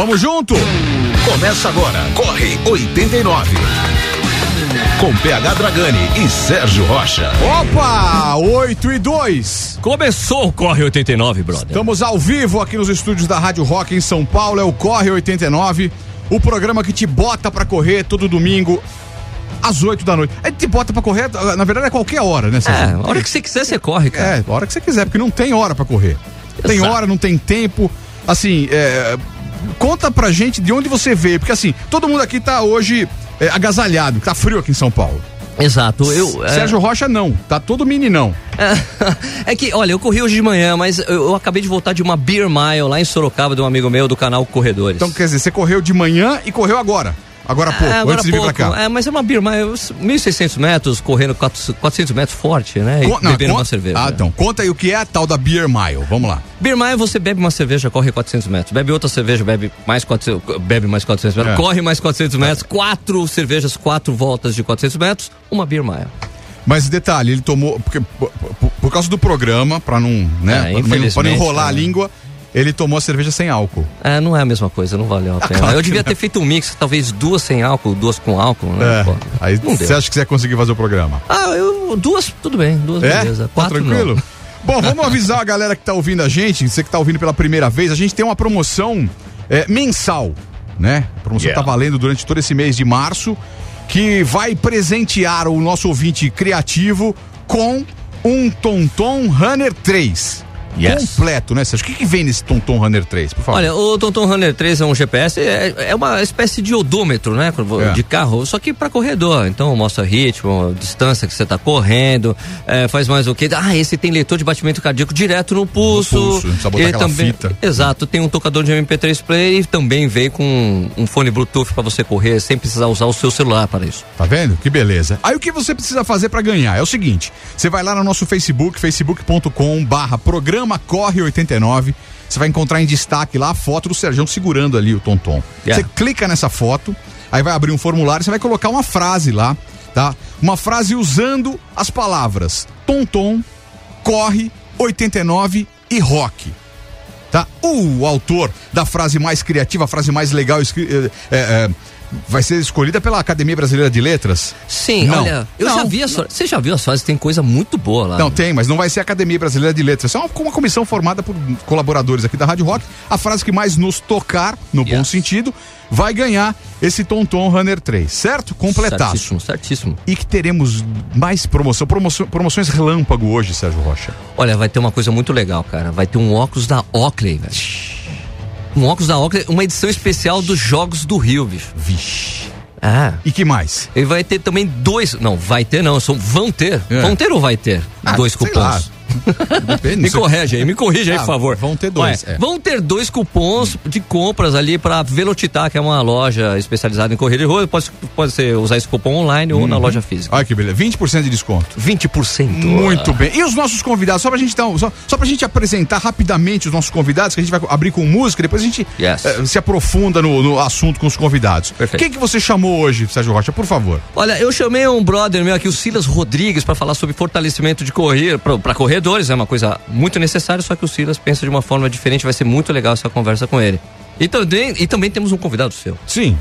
Vamos junto! Começa agora, Corre 89. Com PH Dragani e Sérgio Rocha. Opa! 8 e 2. Começou o Corre 89, brother. Estamos ao vivo aqui nos estúdios da Rádio Rock em São Paulo. É o Corre 89. O programa que te bota pra correr todo domingo às 8 da noite. A gente te bota pra correr, na verdade é qualquer hora, né, É, Sérgio? a hora que você quiser, você corre, cara. É, a hora que você quiser, porque não tem hora pra correr. Não Tem Exato. hora, não tem tempo. Assim, é, conta pra gente de onde você veio, porque assim, todo mundo aqui tá hoje é, agasalhado, tá frio aqui em São Paulo. Exato. Eu, é, Sérgio Rocha não, tá todo meninão. é que, olha, eu corri hoje de manhã, mas eu, eu acabei de voltar de uma Beer Mile lá em Sorocaba, de um amigo meu do canal Corredores. Então, quer dizer, você correu de manhã e correu agora. Agora há pouco, É, agora antes de vir pra pouco. cá. É, mas é uma Mile, 1.600 metros, correndo 400 400 metros forte, né? E Con- não, bebendo uma cerveja. Ah, então, conta aí o que é a tal da Beer Mile. Vamos lá. Beer Mile, você bebe uma cerveja, corre 400 metros. Bebe outra cerveja, bebe mais 400, bebe mais 400 metros. É. Corre mais 400 metros. Quatro cervejas, quatro voltas de 400 metros. Uma Beer Mile. Mas detalhe, ele tomou. Porque, por, por- por causa do programa, pra não, né? É, pra, pra não enrolar a né? língua, ele tomou a cerveja sem álcool. É, não é a mesma coisa, não valeu a pena. claro eu devia não. ter feito um mix, talvez duas sem álcool, duas com álcool, né? É. Pô, Aí não deu. você acha que você ia conseguir fazer o programa? Ah, eu, duas, tudo bem, duas É? beleza. Tá Quatro tranquilo? não. Bom, vamos avisar a galera que tá ouvindo a gente, você que tá ouvindo pela primeira vez, a gente tem uma promoção é, mensal, né? A promoção Yeah. tá valendo durante todo esse mês de março, que vai presentear o nosso ouvinte criativo com um Tonton Runner 3. Yes. Completo, né, Sérgio? O que, que vem nesse Tonton Runner 3, por favor? Olha, o Tonton Runner 3 é um GPS, é, é uma espécie de odômetro, né? É. De carro, só que para corredor. Então mostra ritmo, distância que você tá correndo, é, faz mais o quê? Ah, esse tem leitor de batimento cardíaco direto no pulso. No pulso, botar E também, fita. Exato, tem um tocador de MP3 Play e também vem com um fone Bluetooth para você correr sem precisar usar o seu celular para isso. Tá vendo? Que beleza. Aí o que você precisa fazer pra ganhar é o seguinte: você vai lá no nosso Facebook, facebook.com programa Corre 89. Você vai encontrar em destaque lá a foto do Serjão segurando ali o Tonton. Yeah. Você clica nessa foto, aí vai abrir um formulário, você vai colocar uma frase lá, tá? Uma frase usando as palavras Tonton, Corre, 89 e Rock. Tá? O autor da frase mais criativa, a frase mais legal eh, eh, vai ser escolhida pela Academia Brasileira de Letras. Sim, Não. olha, eu Não. já vi as Você já viu as frases? Tem coisa muito boa lá. Não, tem, mas não vai ser a Academia Brasileira de Letras. É uma, uma comissão formada por colaboradores aqui da Rádio Rock. A frase que mais nos tocar, no bom Yes. sentido, vai ganhar esse Tonton Runner 3, certo? Completaço. Certíssimo, certíssimo. E que teremos mais promoção, promoção, promoções relâmpago hoje, Sérgio Rocha. Olha, vai ter uma coisa muito legal, cara. Vai ter um óculos da Oakley, velho. Um óculos da Oakley, uma edição especial dos Jogos do Rio, bicho. Vixe. Ah. E que mais? E vai ter também dois. Não, vai ter não, são, vão ter. É. Vão ter ou vai ter? Ah, dois cupons. lá. Depende, Me sei. corrige aí, me corrige aí, Ah, por favor. vão ter dois, Ué, é. Vão ter dois cupons de compras ali pra Velocitar, que é uma loja especializada em corrida de rua. Pode, pode ser usar esse cupom online ou na Uhum. loja física. Olha que beleza, 20% de desconto. 20%. Muito bem. E os nossos convidados? Só pra gente dar, um- só, só pra gente apresentar rapidamente os nossos convidados, que a gente vai abrir com música, depois a gente Yes. eh, se aprofunda no, no assunto com os convidados. Perfeito. Quem que você chamou hoje, Sérgio Rocha, por favor? Olha, eu chamei um brother meu aqui, o Silas Rodrigues, pra falar sobre fortalecimento de correr para corredores. É uma coisa muito necessária, só que o Silas pensa de uma forma diferente. Vai ser muito legal essa conversa com ele. E também, e também temos um convidado seu. Sim.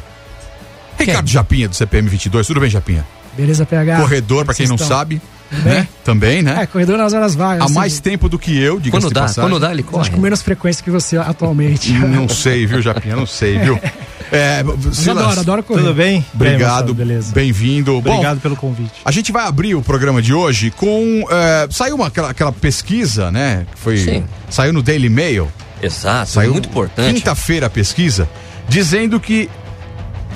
Ricardo Japinha, do CPM 22. Tudo bem, Japinha? Beleza, PH? Corredor, pra quem não sabe. Né? Também, É, né? corredor nas horas vagas. Há assim, mais tempo do que eu, diga-se Quando dá, passagem. quando dá, ele Acho corre. que com menos frequência que você atualmente. Não sei, viu, Japinha? Não sei, viu? É, Silas, adoro, adoro correr. Tudo bem? Obrigado, beleza. bem-vindo. Bom, Obrigado pelo convite. A gente vai abrir o programa de hoje com. eh, saiu uma, aquela, aquela pesquisa, né? Que foi. Sim. Saiu no Daily Mail. Exato, Saiu muito importante. Quinta-feira a pesquisa, dizendo que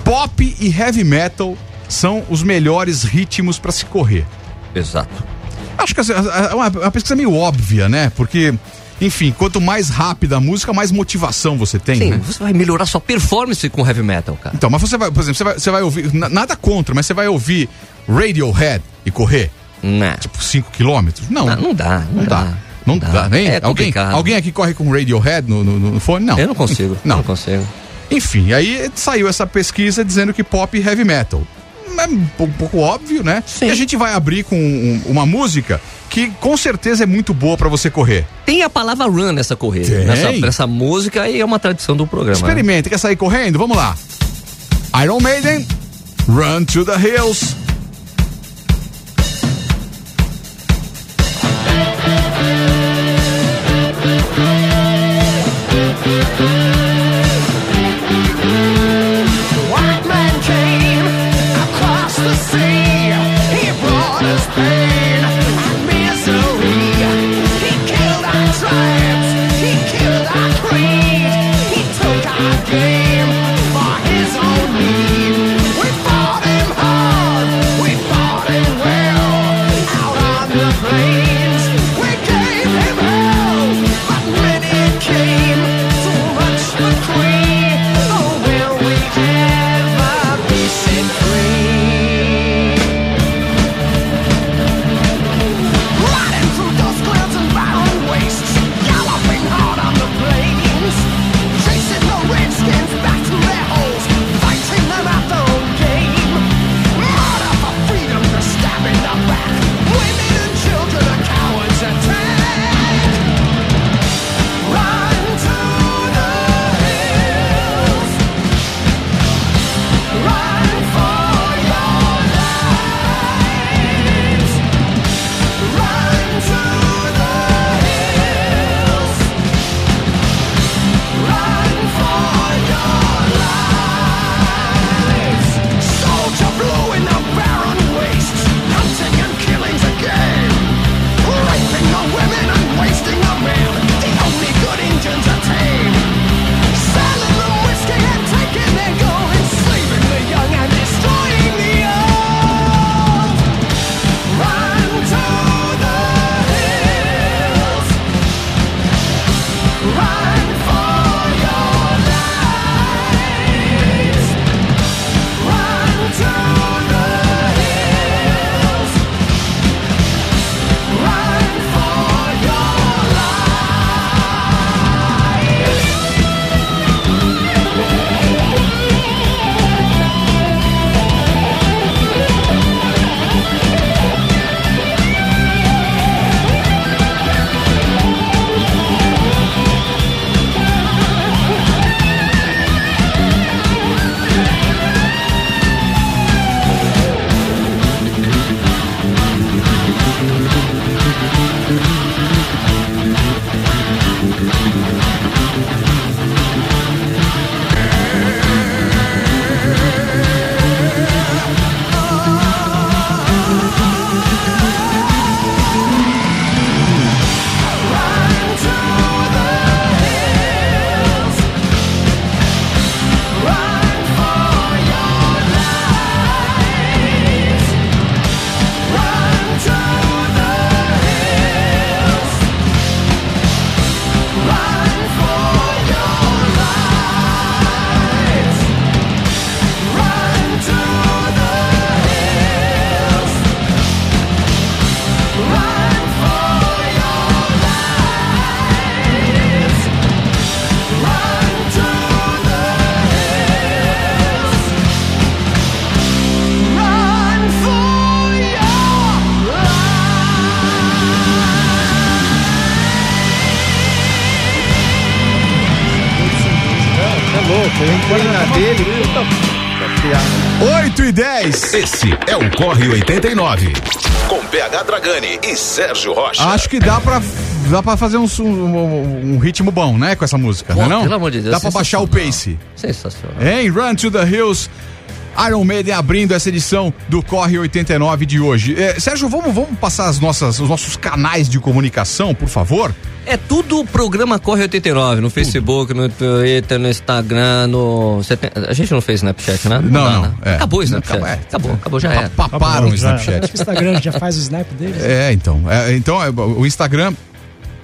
pop e heavy metal são os melhores ritmos para se correr. Exato. Acho que é uma, uma pesquisa meio óbvia, né? Porque, enfim, quanto mais rápida a música, mais motivação você tem. Sim, né? você vai melhorar sua performance com heavy metal, cara. Então, mas você vai, por exemplo, você vai, você vai ouvir. na- Nada contra, mas você vai ouvir Radiohead e correr? Não. Tipo, 5 quilômetros? Não. Não, não dá, não, Não dá. Não dá, nem? É alguém, complicado. alguém aqui corre com Radiohead no, no, no fone? Não. Eu não consigo. Não. Não consigo. Enfim, aí saiu essa pesquisa dizendo que pop e heavy metal. É um pouco, óbvio, né? Sim. E a gente vai abrir com um- uma música que com certeza é muito boa pra você correr. Tem a palavra run nessa corrida, nessa, nessa música e é uma tradição do programa. né? Experimente, quer sair correndo? Vamos lá. Iron Maiden, Run to the Hills. Esse é o Corre 89. Com PH Dragani e Sérgio Rocha. Acho que dá pra, dá pra fazer um, um, um ritmo bom, né? Com essa música, Pô, não é não? pelo amor de Deus, Dá pra baixar o pace. Sensacional. Hein? Run to the Hills. Iron Maiden abrindo essa edição do Corre 89 de hoje. É, Sérgio, vamos, vamos passar as nossas, os nossos canais de comunicação, por favor? É tudo o programa Corre 89, no Facebook, no Twitter, no Instagram, no. A gente não fez Snapchat, né? Não, dá, não, né? é. Acabou o Não, Snapchat. acabou, é. Acabou, acabou, já Paparam o Snapchat. O Instagram já faz o snap deles. É, então. É, então, é, o Instagram,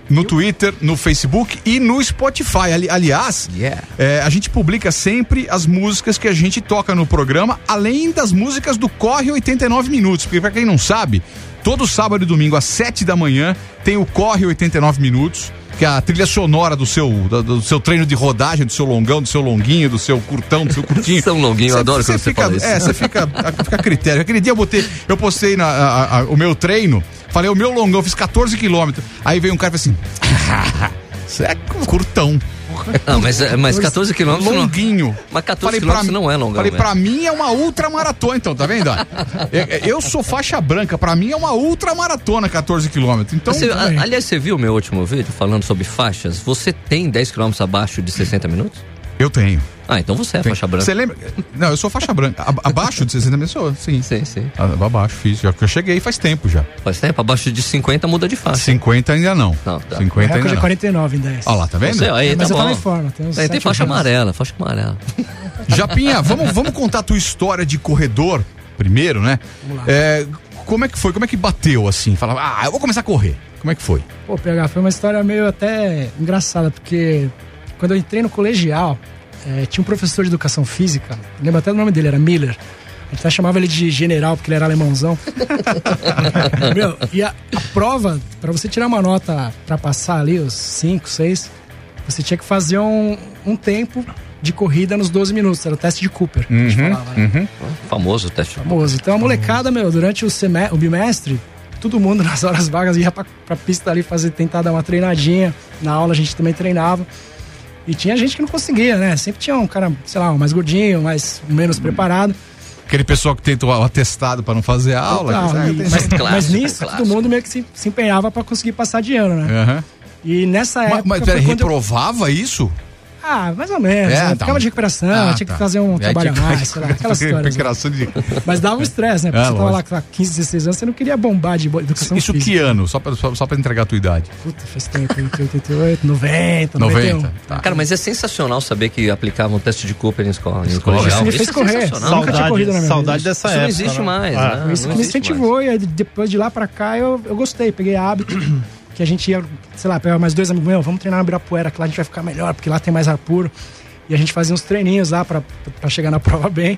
no Twitter, no Facebook e no Spotify. Ali- aliás, Yeah. é, a gente publica sempre as músicas que a gente toca no programa, além das músicas do Corre 89 Minutos. Porque, pra quem não sabe, todo sábado e domingo, às 7 da manhã, tem o Corre 89 Minutos. Que é a trilha sonora do seu, do, do seu treino de rodagem, do seu longão, do seu longuinho, do seu curtão, do seu curtinho. São longuinho, eu adoro quando você fica, fala isso. É, você fica, fica a critério. Aquele dia eu botei, eu postei na, a- a- o meu treino Falei, o meu longão, fiz 14 quilômetros. Aí veio um cara e falou assim: Isso é curtão. Não, mas, é- mas 14 quilômetros não. Longuinho. Mas 14 Falei, quilômetros mim- não é longão. Falei, mesmo. pra mim é uma ultramaratona, então, tá vendo? Eu, eu sou faixa branca, pra mim é uma ultramaratona 14 quilômetros. Então, Você- a- aliás, você viu o meu último vídeo falando sobre faixas? Você tem 10 quilômetros abaixo de 60 minutos? eu tenho. Ah, então você é faixa branca. Você lembra? Não, eu sou faixa branca. Ab- Abaixo de 60 minutos, eu sou, sim. Sim, sim. Ah, Abaixo, fiz. Já que eu cheguei faz tempo já. Faz tempo, abaixo de 50 muda de faixa. 50 ainda não. Não, tá. 50 O ainda recorde é não. 49 em 10. Olha lá, tá vendo? Você, aí, É, mas tá eu tava em forma, tem uns Aí tem faixa anos. amarela, faixa amarela. Japinha, vamos, vamos contar a tua história de corredor primeiro, né? Vamos lá. É, como é que foi? Como é que bateu assim? Falava, ah, eu vou começar a correr. Como é que foi? Pô, PH, foi uma história meio até engraçada, porque quando eu entrei no colegial, eh, tinha um professor de educação física, lembro até do nome dele, era Miller. A gente até chamava ele de general, porque ele era alemãozão. Meu, e a, a prova, pra você tirar uma nota pra passar ali, os 5, 6, você tinha que fazer um, um tempo de corrida nos 12 minutos. Era o teste de Cooper, que a gente falava, né? Famoso o teste. famoso. Então a molecada, meu, durante o, semestre, o bimestre, todo mundo nas horas vagas ia pra, pra pista ali fazer, tentar dar uma treinadinha. Na aula a gente também treinava. E tinha gente que não conseguia, né? Sempre tinha um cara, sei lá, um mais gordinho, mais menos preparado. Aquele pessoal que tenta o atestado pra não fazer aula. Tal, que, mas, clássico, mas nisso, clássico. todo mundo meio que se, se empenhava pra conseguir passar de ano, né? Aham. E nessa Mas, época. mas foi peraí, quando eu- reprovava isso? Ah, mais ou menos. É, né? tá. Ficava de recuperação, Ah, tinha tá. que fazer um É, trabalho a mais, sei lá, aquelas histórias. né? Recuperação de- Mas dava um estresse, né? Porque É, você tava lá com 15, 16 anos, você não queria bombar de educação Isso física. que ano? Só pra, só, só pra entregar a tua idade. Puta, faz tempo, 88, 90, 90. 91. Tá. Cara, mas é sensacional saber que aplicavam um teste de Cooper em escola, em Escola. colegial. Isso me Isso fez é correr. sensacional, Nunca tinha cara. corrido na minha saudade vida. dessa Isso não época. existe né? mais, Ah, né? Foi isso Não que me existe incentivou. E aí, depois de lá pra cá, eu, eu gostei. Peguei hábito. Que a gente ia, sei lá, pegar mais dois amigos meus, vamos treinar na Ibirapuera, que lá a gente vai ficar melhor, porque lá tem mais ar puro. E a gente fazia uns treininhos lá pra chegar na prova bem.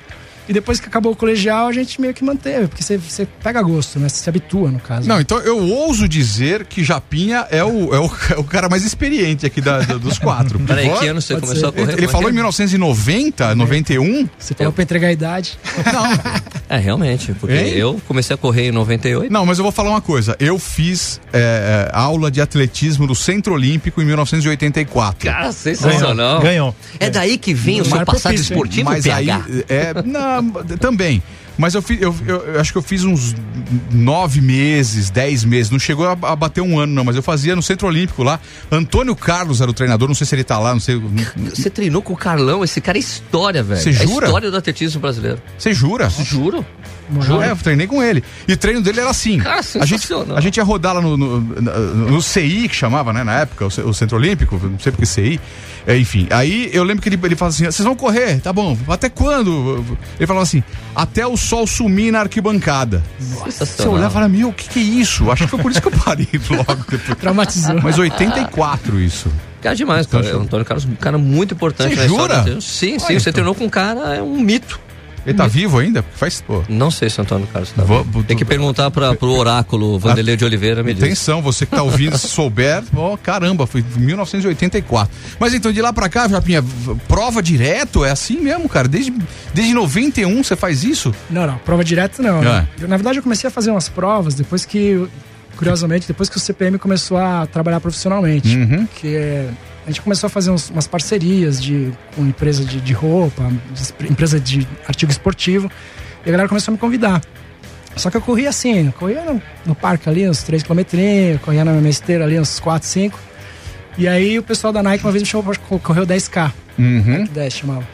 E depois que acabou o colegial, a gente meio que manteve, porque você, você pega gosto, né? Você se habitua, no caso. Não, então eu ouso dizer que Japinha é o, é o, é o cara mais experiente aqui da- da- dos quatro. Peraí, que ano você pode começou a ser. correr? Ele falou é em que 1990, 91. Você falou pra entregar a idade. é? É, realmente, porque Hein? eu comecei a correr em 98. Não, mas eu vou falar uma coisa. Eu fiz é, é, aula de atletismo no Centro Olímpico em 1984. Cara, sensacional. Ganhou. É daí que vem o seu Mar passado propício, esportivo, mas aí, PH? é, não, também. Mas eu, fiz, eu, eu- eu acho que eu fiz uns nove meses, dez meses. Não chegou a, a bater um ano, não. Mas eu fazia no Centro Olímpico lá. Antônio Carlos era o treinador. Não sei se ele tá lá, não sei. Você treinou com o Carlão, esse cara é história, velho. Você É jura? história do atletismo brasileiro. Você jura? Juro. Juro. É, eu treinei com ele. E o treino dele era assim. Cara, a, gente, a gente ia rodar lá no, no, no- no CI, que chamava, né, na época, o, o Centro Olímpico, não sei porque CI. É, enfim, aí eu lembro que ele, ele falava assim: vocês vão correr? Tá bom. Até quando? Ele falava assim: até o sol sumir na arquibancada. Você Sensacional. olhava e falava: meu, o que, que é isso? Acho que foi por isso que eu parei logo depois. Traumatizou. Mas 84 isso. Cara, demais, cara. O Antônio Carlos, um cara muito importante Você na história jura? Sim, sim. Olha, você então. treinou com um cara, é um mito. Ele tá vivo ainda? Faz, pô. Não sei se o Antônio Carlos tá. Vou-. Tem que perguntar pra, pro oráculo Vanderlei de Oliveira, me diz. Atenção, você que tá ouvindo, se souber, ó, caramba, foi em 1984. Mas então, de lá pra cá, Japinha, prova direto, é assim mesmo, cara? Desde, desde 91 você faz isso? Não, não, prova direta não. Ah. né? Eu, na verdade, eu comecei a fazer umas provas depois que, curiosamente, depois que o CPM começou a trabalhar profissionalmente. Uhum. Que a gente começou a fazer uns- umas parcerias de, com empresa de, de roupa, de empresa de artigo esportivo, e a galera começou a me convidar. Só que eu corria assim, eu corria no, no parque ali, uns 3 km, corria na minha esteira ali, uns 4, 5. E aí o pessoal da Nike uma vez me chamou pra co- correr o 10K. Uhum. Nike 10 chamava.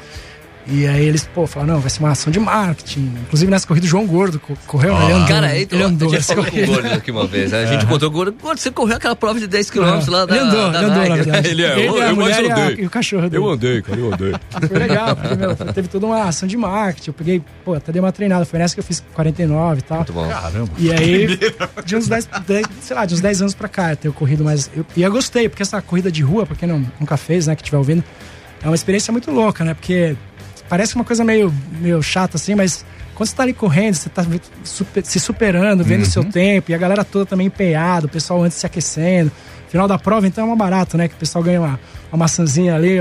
E aí eles, pô, falaram, não, vai ser uma ação de marketing. Inclusive nessa corrida o João Gordo co- correu, né? ele andou. Cara, aí, ele andou a gente falou com o. Gordo aqui uma vez. né? A gente encontrou o Gordo. Gordo, você correu aquela prova de 10 km lá da ele andou, da ele andou, na verdade. Ele é, eu, a eu mais mulher e, a- andei. e o cachorro dele. Eu andei, cara, eu andei. Foi legal, porque, meu, teve toda uma ação de marketing. Eu peguei, pô, até dei uma treinada. Foi nessa que eu fiz 49 e tal. Muito bom. Caramba. E aí, de uns 10, 10, sei lá, de uns 10 anos pra cá, eu tenho corrido mais. Eu, e eu gostei, porque essa corrida de rua, pra quem não, nunca fez, né, que estiver ouvindo, é uma experiência muito louca, né? Porque parece uma coisa meio, meio chata assim, mas quando você tá ali correndo, você tá super- se superando, vendo o seu tempo, e a galera toda também empenhada, o pessoal antes se aquecendo. Final da prova, então é uma barato, né? Que o pessoal ganha uma, uma maçãzinha ali,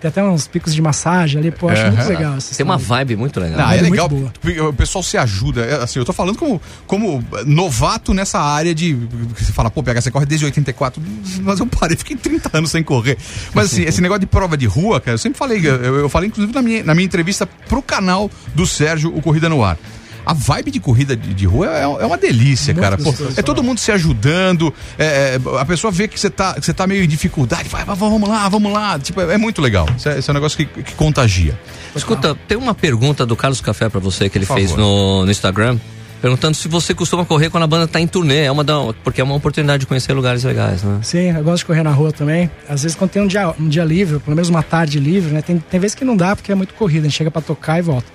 tem até uns picos de massagem ali, pô, acho muito Aham. legal. essa Tem uma vibe muito legal. Não, vibe é muito legal. O pessoal se ajuda. É, Assim, eu tô falando como, como novato nessa área de. Você fala, pô, PH, você corre desde 84. Mas eu parei, fiquei 30 anos sem correr. Mas assim, esse negócio de prova de rua, cara, eu sempre falei, eu, eu falei inclusive na minha, na minha entrevista pro canal do Sérgio, o Corrida no Ar. A vibe de corrida de, de rua é, é uma delícia, Muito cara. Pô, é todo mundo se ajudando. é, é, a pessoa vê que você tá, que você tá meio em dificuldade. Vai, vai, vamos lá, vamos lá. Tipo, é, é muito legal. Isso é, isso é um negócio que, que contagia. Escuta, tem uma pergunta do Carlos Café pra você que ele Por fez favor. no, no Instagram. Perguntando se você costuma correr quando a banda tá em turnê. É uma da, porque é uma oportunidade de conhecer lugares legais, né? Sim, eu gosto de correr na rua também. Às vezes quando tem um dia, um dia livre, pelo menos uma tarde livre, né? Tem, tem vezes que não dá porque é muito corrida, a gente chega pra tocar e volta.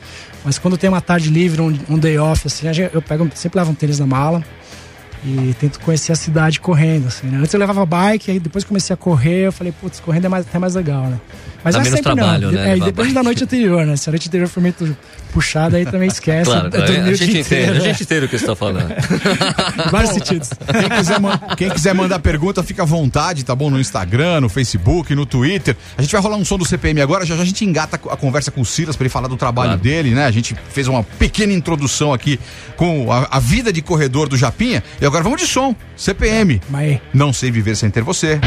Mas quando tem uma tarde livre, um, um day off, assim, eu pego, sempre levo um tênis na mala e tento conhecer a cidade correndo, assim, né? Antes eu levava bike, aí depois comecei a correr, eu falei, putz, correndo é mais, até mais legal, né? Mas Dá não é menos sempre trabalho, não. né, É, e bike. da noite anterior, né? Se a noite anterior for muito puxada, aí também esquece. Claro, claro. dormi A gente inteiro, a né? gente entende o que você tá falando. Vários sentidos. Quem quiser, quem quiser mandar pergunta, fica à vontade, tá bom? No Instagram, no Facebook, no Twitter. A gente vai rolar um som do CPM agora, já já a gente engata a conversa com o Silas pra ele falar do trabalho Claro. dele, né? A gente fez uma pequena introdução aqui com a, a vida de corredor do Japinha. E agora vamos de som. CPM. Mas Não sei viver sem ter você.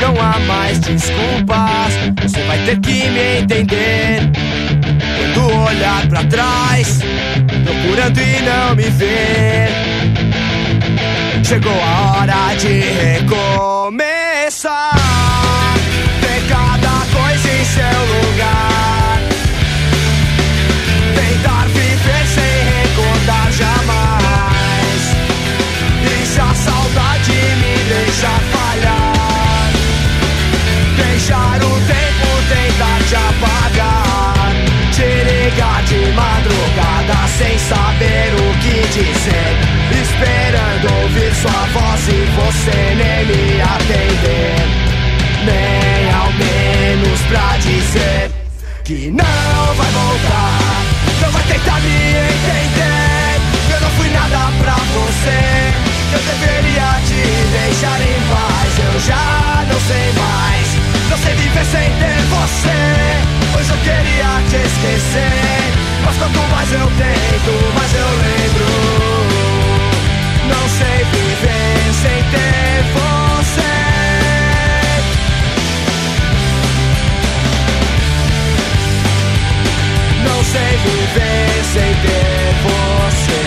Não há mais desculpas, você vai ter que me entender. Quando olhar pra trás, procurando e não me ver. Chegou a hora de recomeçar. Madrugada sem saber o que dizer, esperando ouvir sua voz e você nem me atender, nem ao menos pra dizer que não vai voltar, não vai tentar me entender. Eu não fui nada pra você. Eu deveria te deixar em paz. Eu já não sei mais. Não sei viver sem ter você. Hoje eu queria te esquecer. Mas quanto mais eu tento, mais eu lembro. Não sei viver sem ter você. Não sei viver sem ter você.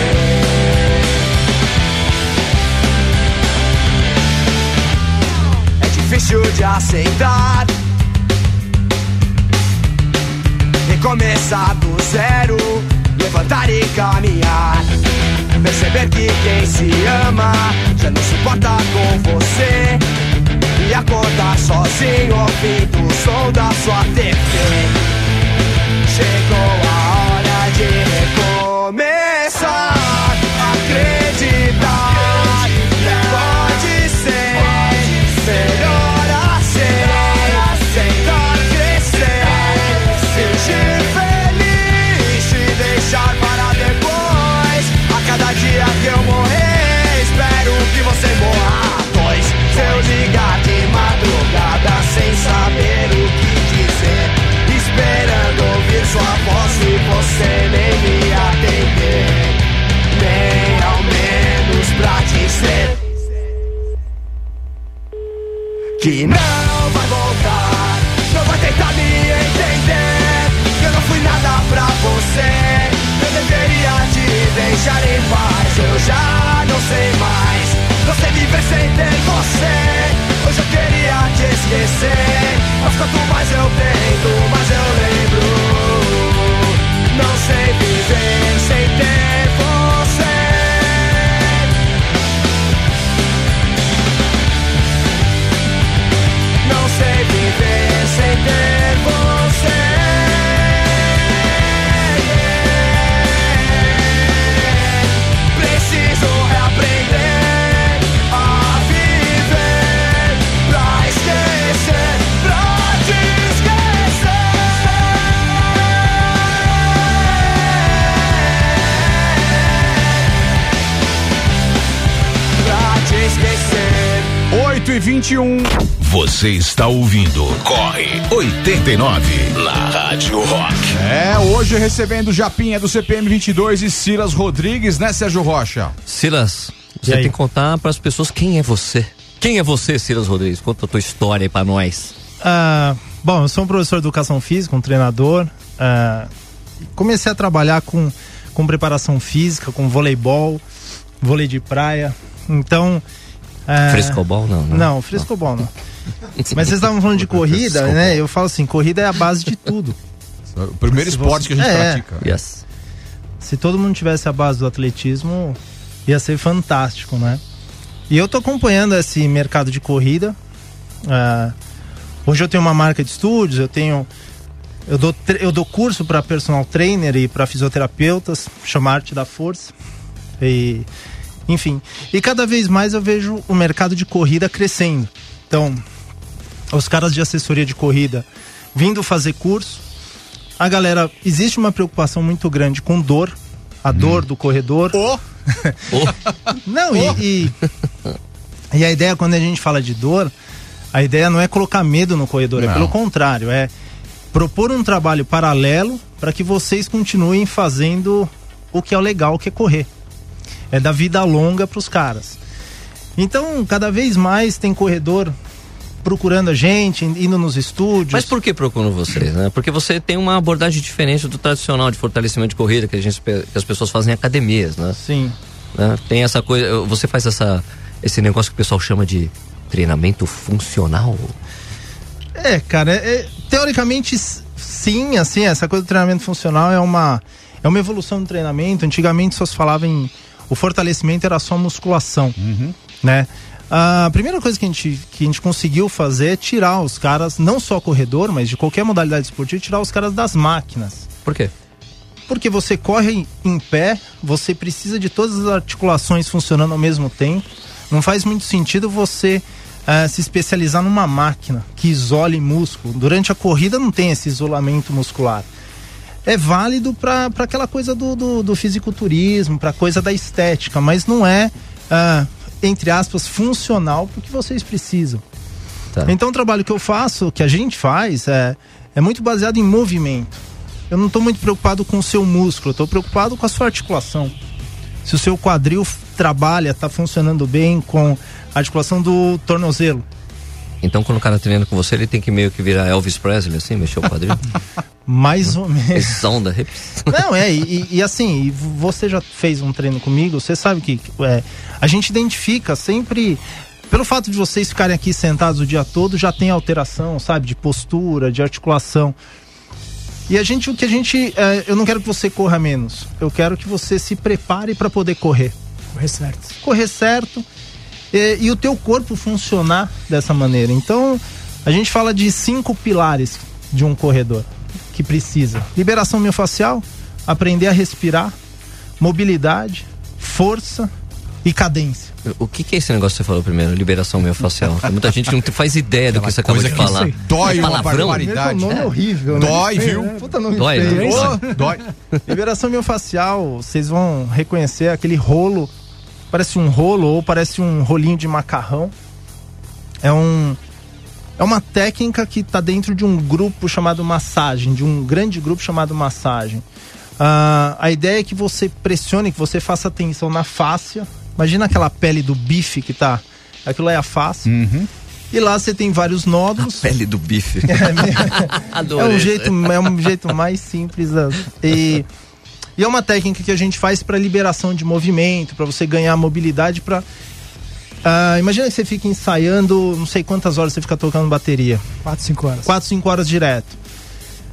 É difícil de aceitar. Recomeçar do zero, levantar e caminhar. Perceber que quem se ama já não se importa com você. E acordar sozinho 2021. Você está ouvindo Corre 89 na Rádio Rock. É, hoje recebendo Japinha do CPM 22 e Silas Rodrigues, né, Sérgio Rocha? Silas, você tem que contar para as pessoas quem é você. Quem é você, Silas Rodrigues? Conta a tua história aí pra nós. Ah, bom, eu sou um professor de educação física, um treinador. Ah, comecei a trabalhar com, com preparação física, com voleibol, vôlei de praia. Então. Ah, Frescobol, não, né? Não, frescobol não. Mas vocês estavam falando de corrida, né? Eu falo assim, corrida é a base de tudo. O primeiro Se esporte você- que a gente É. pratica. Yes. Se todo mundo tivesse a base do atletismo, ia ser fantástico, né? E eu tô acompanhando esse mercado de corrida. Ah, hoje eu tenho uma marca de estúdios, eu tenho. Eu dou, eu dou curso para personal trainer e para fisioterapeutas, chama Arte da Força. E, enfim. E cada vez mais eu vejo o mercado de corrida crescendo. Então, os caras de assessoria de corrida vindo fazer curso. A galera, existe uma preocupação muito grande com dor, a dor do corredor. Ô, Não, e, e, e a ideia quando a gente fala de dor, a ideia não é colocar medo no corredor, é Não. pelo contrário, é propor um trabalho paralelo para que vocês continuem fazendo o que é o legal, o que é correr. É dar vida longa para os caras. Então, cada vez mais tem corredor procurando a gente, indo nos estúdios. Mas por que procuram vocês, né? Porque você tem uma abordagem diferente do tradicional de fortalecimento de corrida que, gente, que as pessoas fazem em academias, né? Sim. né? Tem essa coisa, você faz essa, esse negócio que o pessoal chama de treinamento funcional. É, cara, é- é- teoricamente sim, assim, essa coisa do treinamento funcional é uma é uma evolução do treinamento. Antigamente só se falava em o fortalecimento era só musculação, né? A primeira coisa que a, gente, que a gente conseguiu fazer é tirar os caras, não só corredor, mas de qualquer modalidade esportiva, tirar os caras das máquinas. Por quê? Porque você corre em- pé, você precisa de todas as articulações funcionando ao mesmo tempo. Não faz muito sentido você eh, se especializar numa máquina que isole músculo. Durante a corrida não tem esse isolamento muscular. É válido para aquela coisa do, do, do fisiculturismo, para coisa da estética, mas não é, ah, entre aspas, funcional porque vocês precisam. Tá. Então o trabalho que eu faço, que a gente faz, é, é muito baseado em movimento. Eu não estou muito preocupado com o seu músculo, eu estou preocupado com a sua articulação. Se o seu quadril trabalha, está funcionando bem com a articulação do tornozelo. Então quando o cara treina com você, ele tem que meio que virar Elvis Presley, assim, mexer o quadril. Mais ou menos. Exão da hips. Não, é, e, e assim, você já fez um treino comigo, você sabe que é, a gente identifica sempre. Pelo fato de vocês ficarem aqui sentados o dia todo, já tem alteração, sabe? De postura, de articulação. E a gente, o que a gente. é, eu não quero que você corra menos. Eu quero que você se prepare para poder correr. Correr certo. Correr certo e, e o teu corpo funcionar dessa maneira. Então, a gente fala de cinco pilares de um corredor que precisa: liberação miofascial, aprender a respirar, mobilidade, força e cadência. O que, que é esse negócio que você falou primeiro? Liberação miofascial. Tem muita gente que não faz ideia do que você acabou de falar. dói uma Palavrão? barbaridade. Esse é nome horrível, né? Dói, viu? Puta nome Dói, feio. né? Ô, Dói. Liberação miofascial, vocês vão reconhecer aquele rolo, parece um rolo ou parece um rolinho de macarrão. É um é uma técnica que está dentro de um grupo chamado massagem, de um grande grupo chamado massagem. Ah, a ideia é que você pressione, que você faça atenção na fáscia. Imagina aquela pele do bife que tá. Aquilo é a face. E lá você tem vários nódulos. Pele do bife. É Adorei. um jeito, é um jeito mais simples. da- E, e é uma técnica que a gente faz para liberação de movimento, para você ganhar mobilidade. Para imagina que você fica ensaiando, não sei quantas horas você fica tocando bateria, 4, 5 horas. 4, 5 horas direto.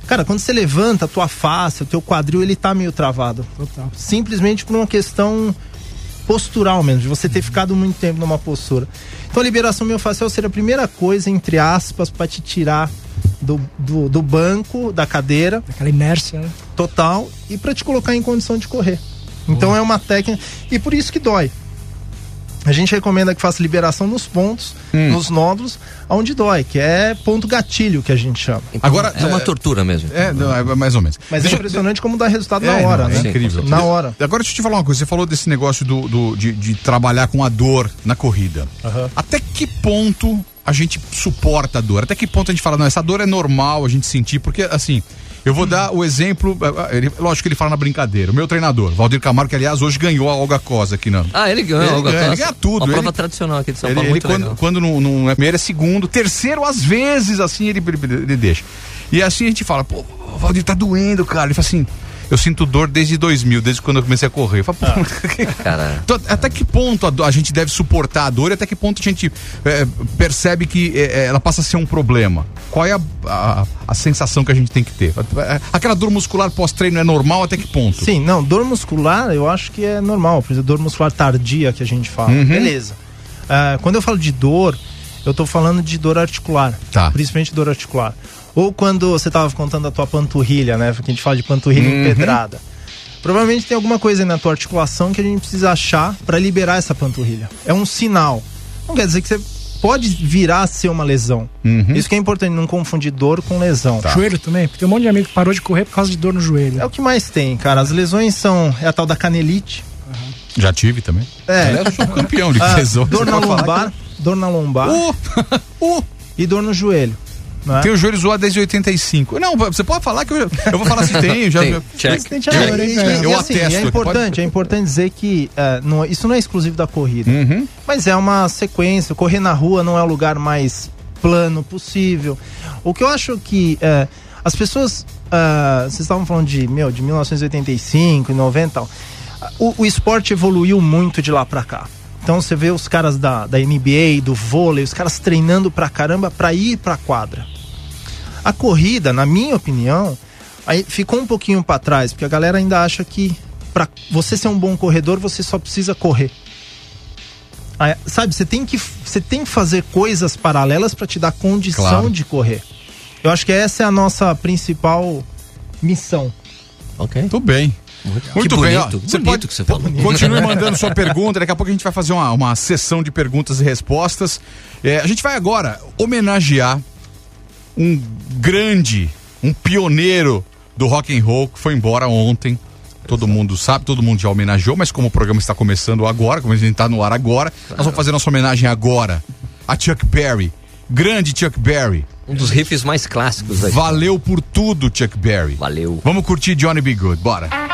Cara, quando você levanta a tua face, o teu quadril, ele tá meio travado. Total. Simplesmente por uma questão postural mesmo, de você ter ficado muito tempo numa postura. Então a liberação miofascial seria a primeira coisa, entre aspas, para te tirar do, do, do banco, da cadeira Aquela inércia, né? total e para te colocar em condição de correr. Então é uma técnica. E por isso que dói. A gente recomenda que faça liberação nos pontos, Hum. nos nódulos, onde dói, que é ponto gatilho que a gente chama. Então, Agora, é uma é- tortura mesmo. É, não, é mais ou menos. Mas Deixa é impressionante como dá resultado É, na hora, não, né? É incrível. Na hora. Agora deixa eu te falar uma coisa. Você falou desse negócio do, do- de, de trabalhar com a dor na corrida. Aham. Até que ponto a gente suporta a dor? Até que ponto a gente fala, não, essa dor é normal a gente sentir? Porque, assim, eu vou dar o exemplo. eh, Ele, lógico que ele fala na brincadeira. O meu treinador, Valdir Camargo, que aliás hoje ganhou a Olga Cosa aqui na. Ah, ele ganha. Ele Olga ganha, ele ganha tudo, Uma ele- prova tradicional aqui de São Ele, Paulo, ele muito quando, legal. quando não, não é primeiro, é segundo, terceiro, às vezes, assim, ele, ele, ele deixa. E assim a gente fala, pô, o Valdir tá doendo, cara. Ele fala assim, eu sinto dor desde 2000, desde quando eu comecei a correr. Eu falo, pô, Cara, Então, até que ponto a, a gente deve suportar a dor e até que ponto a gente é, percebe que é, ela passa a ser um problema? Qual é a, a, a sensação que a gente tem que ter? É, Aquela dor muscular pós-treino é normal até que ponto? Sim, não, dor muscular eu acho que é normal, por exemplo, dor muscular tardia que a gente fala. Uhum. Beleza. Ah, quando eu falo de dor, eu tô falando de dor articular. Tá. Principalmente dor articular. Ou quando você tava contando a tua panturrilha, né? Porque a gente fala de panturrilha Uhum. empedrada. Provavelmente tem alguma coisa aí na tua articulação que a gente precisa achar para liberar essa panturrilha. É um sinal. Não quer dizer que você pode virar a ser uma lesão. Uhum. Isso que é importante, não confundir dor com lesão. Joelho também, porque tem um monte de amigo que parou de correr por causa de dor no joelho. É o que mais tem, cara. As lesões são. É a tal da canelite. Já tive também. É. Eu sou campeão de Ah, lesão. dor Você na lombar, dor na lombar Uh, uh, e dor no joelho. Não é? tem o joelho zoado desde 85. Não, você pode falar que eu, eu vou falar se tem. Já, Tem, check. Tem Check. velho? Eu E assim, atesto é importante, é importante dizer que é, não- isso não é exclusivo da corrida, Uhum. mas é uma sequência. Correr na rua não é o lugar mais plano possível. O que eu acho que é, as pessoas, ah, vocês estavam falando de meu, de 1985 e 90 e tal. O, o esporte evoluiu muito de lá pra cá. Então você vê os caras da, da NBA, do vôlei, os caras treinando pra caramba pra ir pra quadra. A corrida, na minha opinião, aí ficou um pouquinho pra trás, porque a galera ainda acha que pra você ser um bom corredor, você só precisa correr. Aí, sabe, você tem que você tem que fazer coisas paralelas pra te dar condição Claro. de correr. Eu acho que essa é a nossa principal missão. ok. Tudo bem. Muito bem, bonito, ó. Você bonito pode que você falou. Continue mandando sua pergunta. Daqui a pouco a gente vai fazer uma, uma sessão de perguntas e respostas. É, a gente vai agora homenagear um grande, um pioneiro do rock and roll que foi embora ontem. Todo mundo sabe, todo mundo já homenageou, mas como o programa está começando agora, como a gente está no ar agora, nós vamos fazer nossa homenagem agora a Chuck Berry. Grande Chuck Berry. Um dos riffs mais clássicos da Valeu por tudo, Chuck Berry. Valeu. Vamos curtir Johnny B. Good, bora.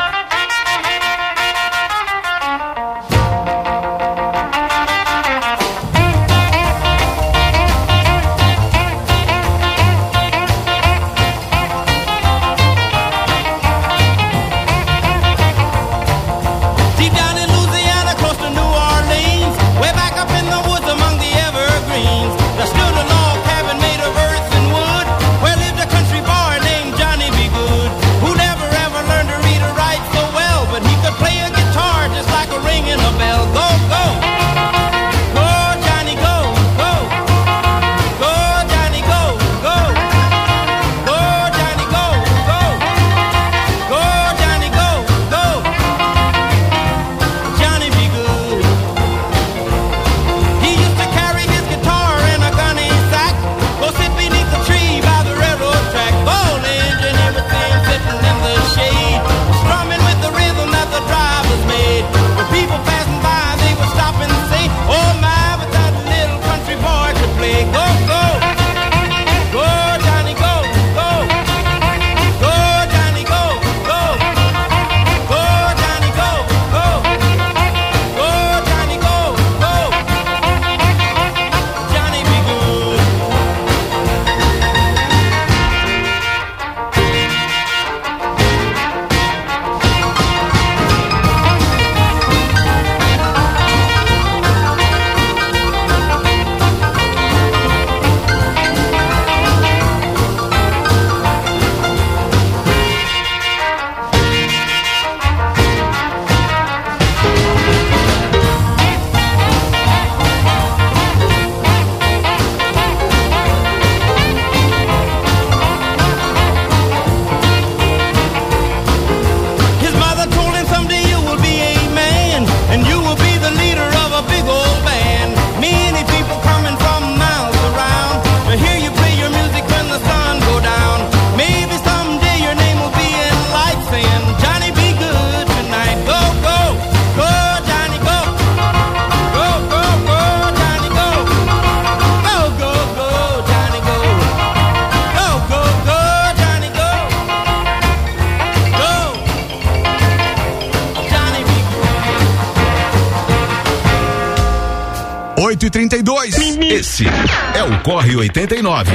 89.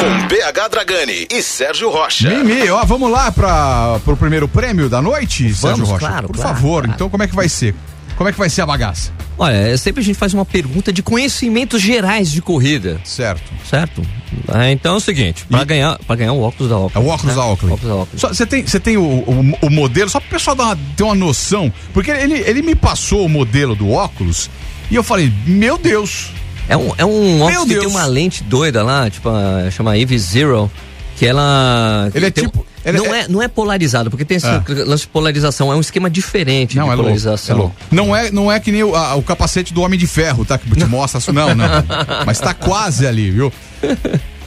Com PH Dragani e Sérgio Rocha. Mimi, ó, vamos lá para pro primeiro prêmio da noite, Sérgio Rocha? claro, Por claro, favor, claro. então como é que vai ser? Como é que vai ser a bagaça? Olha, é, sempre a gente faz uma pergunta de conhecimentos gerais de corrida, Certo. certo? Ah, então é o seguinte, pra ganhar, para ganhar o óculos da Oakley. É o óculos né? da Oakley. Você tem, você tem o, o, o modelo, só para o pessoal dar uma, ter uma noção, porque ele, ele me passou o modelo do óculos e eu falei, meu Deus, É um, é um óculos que Deus. tem uma lente doida lá, tipo, chama Eve Zero, que ela... Ele é tem tipo- ele não, é- é... não é polarizado, porque tem esse Ah. lance de polarização, é um esquema diferente Não, de é louco, é polarização. louco. Não é, não é que nem o, a- o capacete do Homem de Ferro, tá? Que te mostra isso. Não, não. Mas tá quase ali, viu?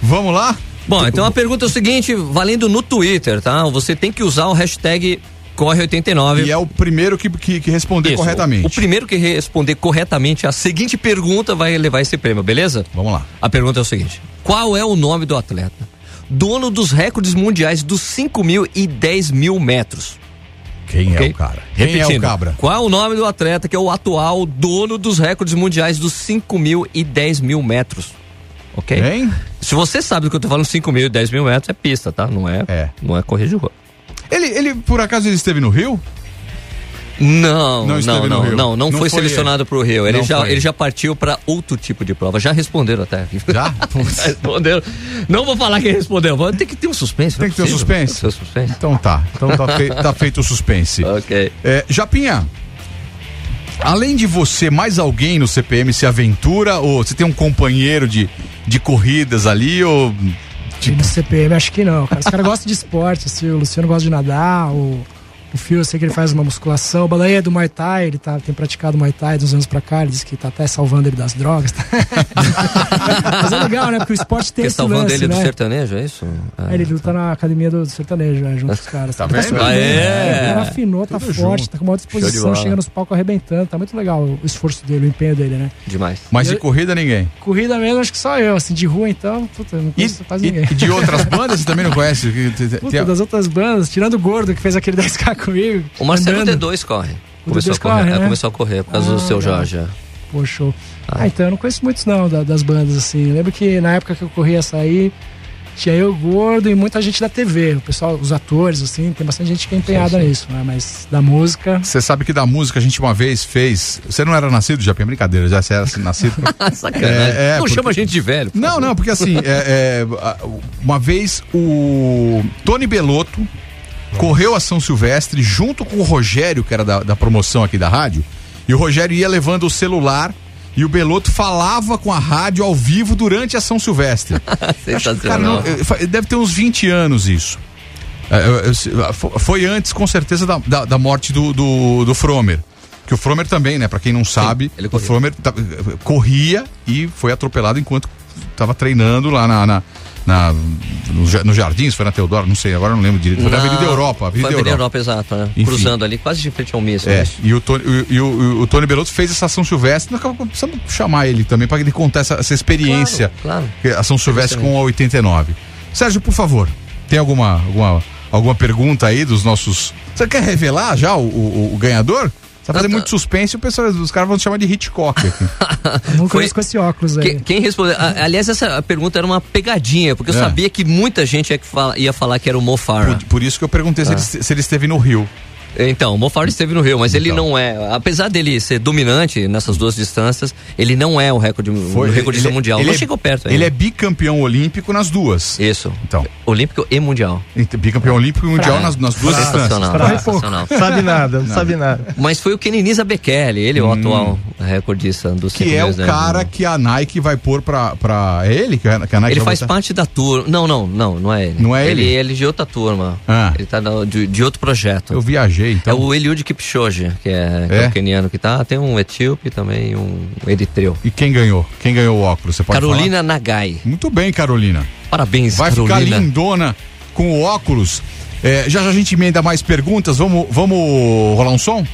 Vamos lá? Bom, então a pergunta é o seguinte, valendo no Twitter, tá? Você tem que usar o hashtag Corre89. E é o primeiro que, que, que responder Isso, corretamente. O, o primeiro que responder corretamente a seguinte pergunta vai levar esse prêmio, beleza? Vamos lá. A pergunta é o seguinte: Qual é o nome do atleta? Dono dos recordes mundiais dos 5 mil e 10 mil metros. Quem é ok? o cara? Quem Repetindo, é o cabra? Qual é o nome do atleta que é o atual dono dos recordes mundiais dos 5 mil e 10 mil metros? Ok? Hein? Se você sabe do que eu tô falando, 5 mil e 10 mil metros é pista, tá? Não é, É. Não é correr de rua. Ele, ele, por acaso, ele esteve no Rio? Não, Não não, não, não, não, foi, foi selecionado pro Rio. Ele Não já, ele já partiu para outro tipo de prova. Já responderam até. Já? Responderam. Não vou falar quem respondeu. Tem que ter um suspense. Tem é que ter um possível. suspense. Ter um suspense. Então tá. Então tá, fei- tá feito o suspense. Ok. É, Japinha, além de você, mais alguém no CPM se aventura? Ou você tem um companheiro de, de corridas ali? Ou. E no CPM acho que não, cara. Os caras gostam de esporte, assim, o Luciano gosta de nadar, o, o Fio eu sei que ele faz uma musculação, o Baleia é do Muay Thai, ele tá, tem praticado Muay Thai dos anos pra cá, ele diz que tá até salvando ele das drogas. tá? Mas é legal, né? Porque o esporte tem esse salvando lance, ele né? do sertanejo, é isso? É, ele luta na academia do sertanejo, né, junto com os caras. Tá Tá vendo? super Ah, é? O cara afinou, tá Tudo forte, junto. tá com uma disposição, chega nos palcos arrebentando. Tá muito legal o esforço dele, o empenho dele, né? Demais. Mas de corrida ninguém. Corrida mesmo, acho que só eu, assim, de rua então, puta, não E, conheço quase e- ninguém. e de outras bandas você também não conhece? Puta, tem- das outras bandas, tirando o gordo que fez aquele 10k comigo. O Marcelo andando. D2 corre. O Começou, D2 a correr, corre, é, né? começou a correr por causa do Ah, seu legal. Jorge. é. Pô, show. Ah, então eu não conheço muitos não da- das bandas, assim. Lembro que na época que eu corria sair, tinha eu, gordo e muita gente da TV. O pessoal, os atores, assim, tem bastante gente que é empenhada Sim, sim. nisso, né? Mas da música. Você sabe que da música a gente uma vez fez. Você não era nascido, Japinha? Brincadeira, já você era assim, nascido. Sacanagem. É, é, não porque- chama a gente de velho. Não, favor. não, porque assim, é, é, uma vez o Tony Belotto correu a São Silvestre junto com o Rogério, que era da, da promoção aqui da rádio, e o Rogério ia levando o celular e o Belotto falava com a rádio ao vivo durante a São Silvestre. Cara, Sensacional. eh, fa- deve ter uns 20 anos isso. É, fo- foi antes, com certeza, da, da, da morte do, do, do Fromer. Que o Fromer também, né? Pra quem não sabe, ele o. Fromer corria e foi atropelado enquanto tava treinando lá na, na, na- no, no Jardins, foi na Teodoro, não sei, agora não lembro direito. Foi na Não, Avenida Europa, Foi Avenida Avenida Europa. Europa, exato. né? Cruzando ali, quase de frente ao míssil. É, e o Tony, e, e o, o Tony Belotto fez essa São Silvestre, nós precisamos chamar ele também para ele contar essa, essa experiência. Claro, claro. A São Silvestre com a 89. Sérgio, por favor, tem alguma, alguma, alguma pergunta aí dos nossos. Você quer revelar já o, o- o ganhador? Você vai fazer tá. muito suspense e o pessoal, os caras vão te chamar de Hitchcock aqui. Não Foi- conheço com esse óculos aí. Quem, quem respondeu? a- aliás, essa pergunta era uma pegadinha, porque eu É. sabia que muita gente ia, que fala- ia falar que era o Mo Farah. por, por isso que eu perguntei se, ele, se ele esteve no Rio. Então, o Mo Farah esteve no Rio, mas ele Então. não é. Apesar dele ser dominante nessas duas distâncias, ele não é o recorde, o recordista ele- mundial. ele não é- chegou perto Ele ainda. é bicampeão olímpico nas duas. Isso. Então, Olímpico e mundial. bicampeão olímpico e mundial nas, nas duas distâncias. Sensacional. Sabe nada, não, sabe nada. Mas foi o Kenenisa Bekele, ele é o atual recordista dos Que 5 é o cara que a Nike vai pôr pra. pra é ele que a, Nike Ele faz botar? parte da turma. Não, não, não, não é ele. Não é ele? Ele é de outra turma. Ah. Ele tá de, de outro projeto. Eu viajei, É então. o Eliud Kipchoge, que é, que É? é o keniano que tá. Tem um etíope também, um eritreu. E quem ganhou? Quem ganhou o óculos? Você pode Carolina Nagai. falar? Muito bem, Carolina. Parabéns, Vai Carolina. ficar lindona com o óculos. É, já já a gente emenda mais perguntas. Vamos, vamos rolar um som?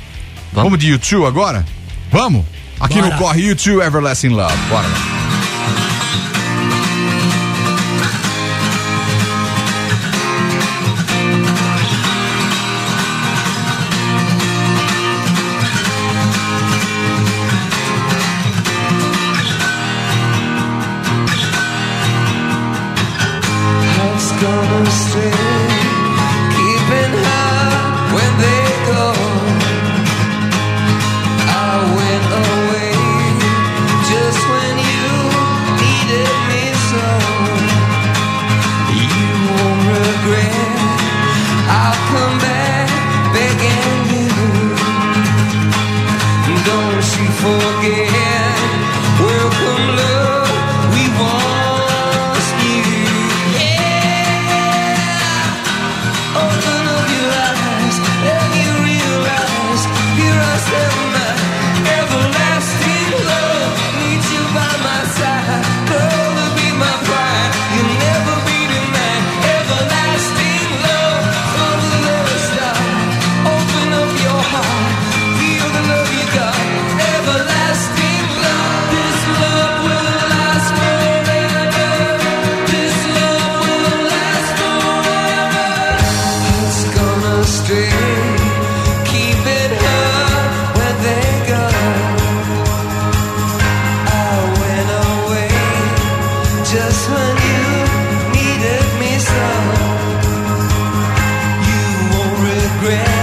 Vamos, de YouTube agora? Vamos? Aqui no Corre YouTube Everlasting Love. Bora lá. just when you needed me so. You won't regret.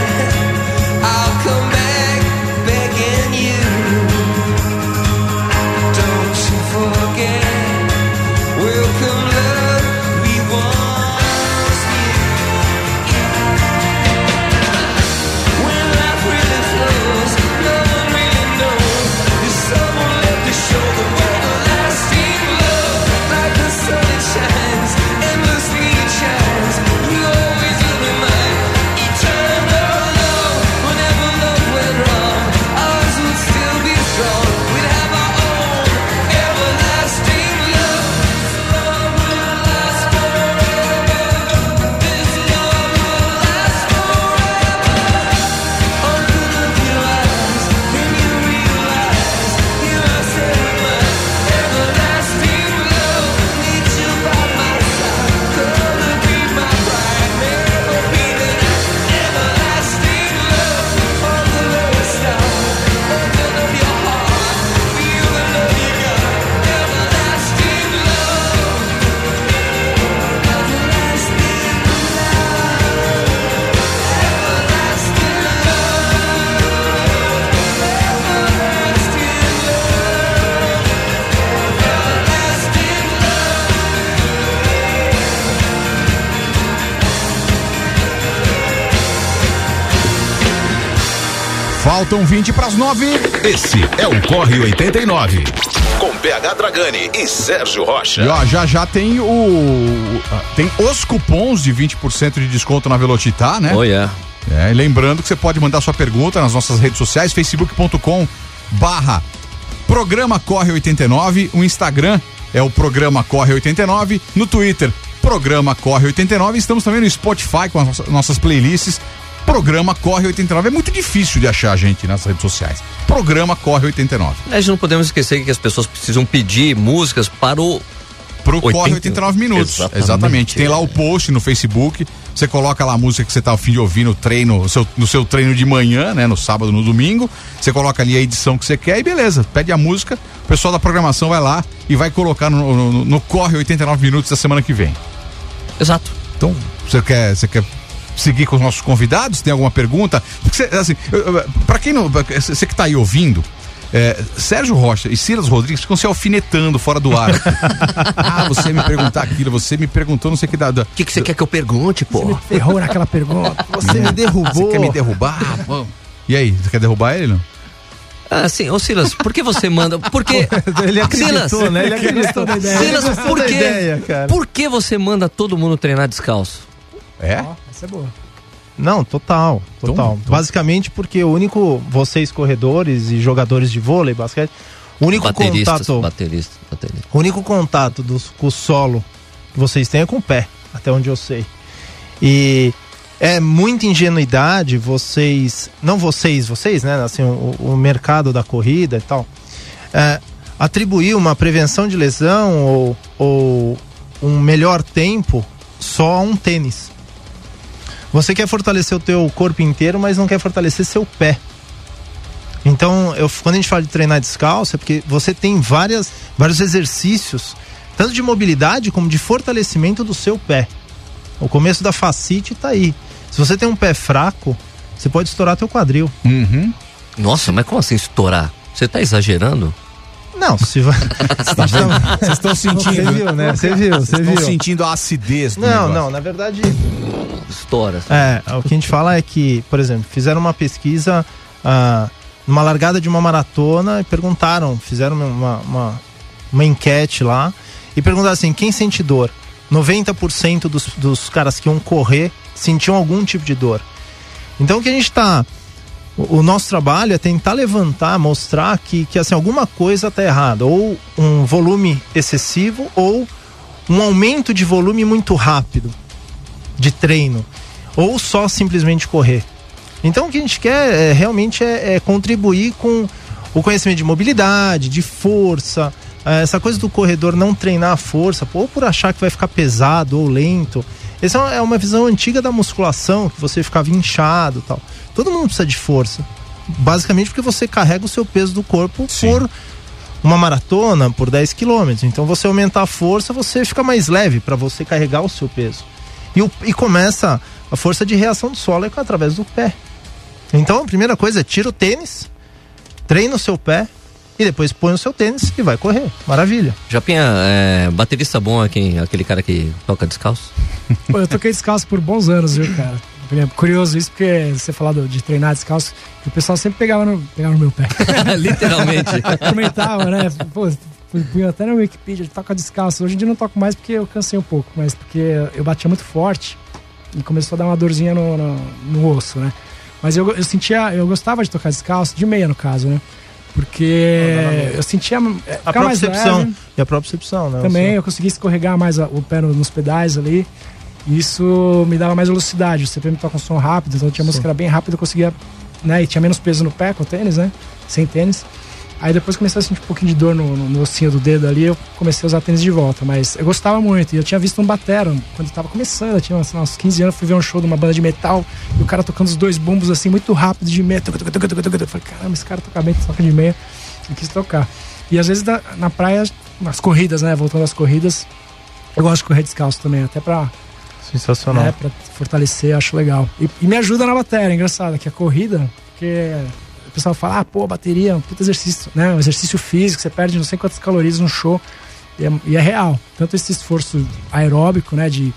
Faltam 20 para as 9. Esse é o Corre 89. Com PH Dragani e Sérgio Rocha. E ó, já já tem o. Tem os cupons de 20% de desconto na Velocitar, né? Oh, yeah. É, e lembrando que você pode mandar sua pergunta nas nossas redes sociais, facebook.com barra Programa Corre 89, o Instagram é o Programa Corre 89, no Twitter, Programa Corre 89, estamos também no Spotify com as nossas playlists, Programa Corre 89. É muito difícil de achar a gente nas redes sociais. Programa Corre 89. Nós não podemos esquecer que as pessoas precisam pedir músicas para o. Pro 80. Corre 89 minutos. Exatamente. Exatamente. Tem lá o post no Facebook. Você coloca lá a música que você tá a fim de ouvir no treino, no seu, no seu treino de manhã, né? No sábado, no domingo. Você coloca ali a edição que você quer e beleza. Pede a música. O pessoal da programação vai lá e vai colocar no, no- no Corre 89 minutos da semana que vem. Exato. Então, você quer, você quer seguir com os nossos convidados? Tem alguma pergunta? Porque você, assim, pra quem não. Você que tá aí ouvindo. é, Sérgio Rocha e Silas Rodrigues ficam se alfinetando fora do ar. ah, você me perguntar aquilo, você me perguntou não sei o que dá. O que, que você quer que eu pergunte, pô? Ferrou naquela pergunta. Você me derrubou. Você quer me derrubar? Pô. E aí, você quer derrubar ele não? Ah, sim. Ô, Silas, por que você manda. Por que. Ele acreditou, Silas, né? Ele acreditou na ideia. Silas, por da que. ideia, cara. Por que você manda todo mundo treinar descalço? É? Essa é boa. Não, total, total. então- Basicamente porque o único, vocês corredores e jogadores de vôlei, basquete, o único Bateristas, contato, bateristas, bateristas. o único contato dos, com o solo que vocês têm é com o pé, até onde eu sei. E é muita ingenuidade vocês, não vocês, vocês, né, assim, o, o mercado da corrida e tal, é, atribuir uma prevenção de lesão ou, ou um melhor tempo só a um tênis. Você quer fortalecer o teu corpo inteiro, mas não quer fortalecer seu pé. Então, eu, quando a gente fala de treinar descalço, é porque você tem várias, vários exercícios, tanto de mobilidade como de fortalecimento do seu pé. O começo da facite tá aí. Se você tem um pé fraco, você pode estourar teu quadril. Uhum. Nossa, mas como assim estourar? Você tá exagerando? Não, se vai. Vocês estão sentindo. Você viu, né? Você viu, você Estão viu. sentindo a acidez do Não, negócio. não, na verdade. Estoura. É, o que a gente fala é que, por exemplo, fizeram uma pesquisa ah, numa largada de uma maratona e perguntaram, fizeram uma, uma, uma enquete lá e perguntaram assim: quem sente dor? 90% dos, dos caras que iam correr sentiam algum tipo de dor. Então o que a gente está. O nosso trabalho é tentar levantar, mostrar que, que assim, alguma coisa está errada. Ou um volume excessivo, ou um aumento de volume muito rápido de treino ou só simplesmente correr. Então o que a gente quer é, realmente é, é contribuir com o conhecimento de mobilidade, de força, eh, essa coisa do corredor não treinar a força, ou por achar que vai ficar pesado ou lento. Essa é uma- é visão antiga da musculação, que você ficava inchado tal. Todo mundo precisa de força. Basicamente porque você carrega o seu peso do corpo por uma maratona, por 10 quilômetros. Então você aumentar a força, você fica mais leve para você carregar o seu peso. E, o- e começa a força de reação do solo é através do pé. Então a primeira coisa é tira o tênis, treina o seu pé e depois põe o seu tênis e vai correr. Maravilha. Japinha, é, baterista bom é quem, aquele cara que toca descalço? Pô, eu toquei descalço por bons anos, viu, cara? É Curioso isso, porque você falou de treinar descalço, que o pessoal sempre pegava no, pegava no meu pé. Literalmente. Comentava, né? Pô, punha até na Wikipedia, toca descalço. Hoje em dia não toco mais porque eu cansei um pouco, mas porque eu batia muito forte e começou a dar uma dorzinha no, no, no osso, né? Mas eu, eu sentia, eu gostava de tocar descalço, de meia no caso, né? Porque eu sentia A propriocepção. E a propriocepção, né? Também eu conseguia escorregar mais o pé no- nos pedais ali. E isso me dava mais velocidade. O CPM toca um som rápido, então tinha música que era bem rápida, eu conseguia, né? E tinha menos peso no pé com o tênis, né? Sem tênis. Aí depois comecei a sentir um pouquinho de dor no, no, no ossinho do dedo ali, eu comecei a usar tênis de volta. Mas eu gostava muito. E eu tinha visto um batero quando eu tava começando, eu tinha uns, uns 15 anos, fui ver um show de uma banda de metal, e o cara tocando os dois bumbos assim, muito rápido de meia. Eu falei, caramba, esse cara toca bem, toca de meia. Eu quis tocar. E às vezes na, na praia, nas corridas, né? Voltando às corridas, eu gosto de correr descalço também, até pra, Sensacional. né, pra fortalecer, acho legal. E, e me ajuda na bateria, é engraçado, que a corrida, porque o pessoal fala, ah, pô, bateria, um puta exercício, né? Um exercício físico, você perde não sei quantas calorias no show. E é, e é real. Tanto esse esforço aeróbico, né? De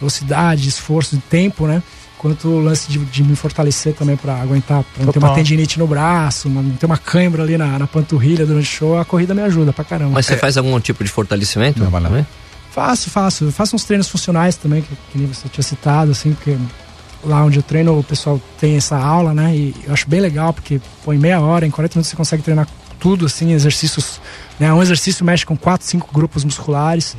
velocidade, de esforço, de tempo, né? quanto o lance de, de me fortalecer também pra aguentar, pra não ter uma Total. tendinite no braço, uma- não ter uma cãibra ali na, na panturrilha durante o show, a corrida me ajuda pra caramba. Mas você faz algum tipo de fortalecimento? Não, não. Faço, faço. Eu faço uns treinos funcionais também, que, que nem você tinha citado, assim, porque lá onde eu treino o pessoal tem essa aula, né? E eu acho bem legal, porque pô, em meia hora, em 40 minutos você consegue treinar tudo, assim, exercícios. Né? Um exercício mexe com quatro, cinco grupos musculares.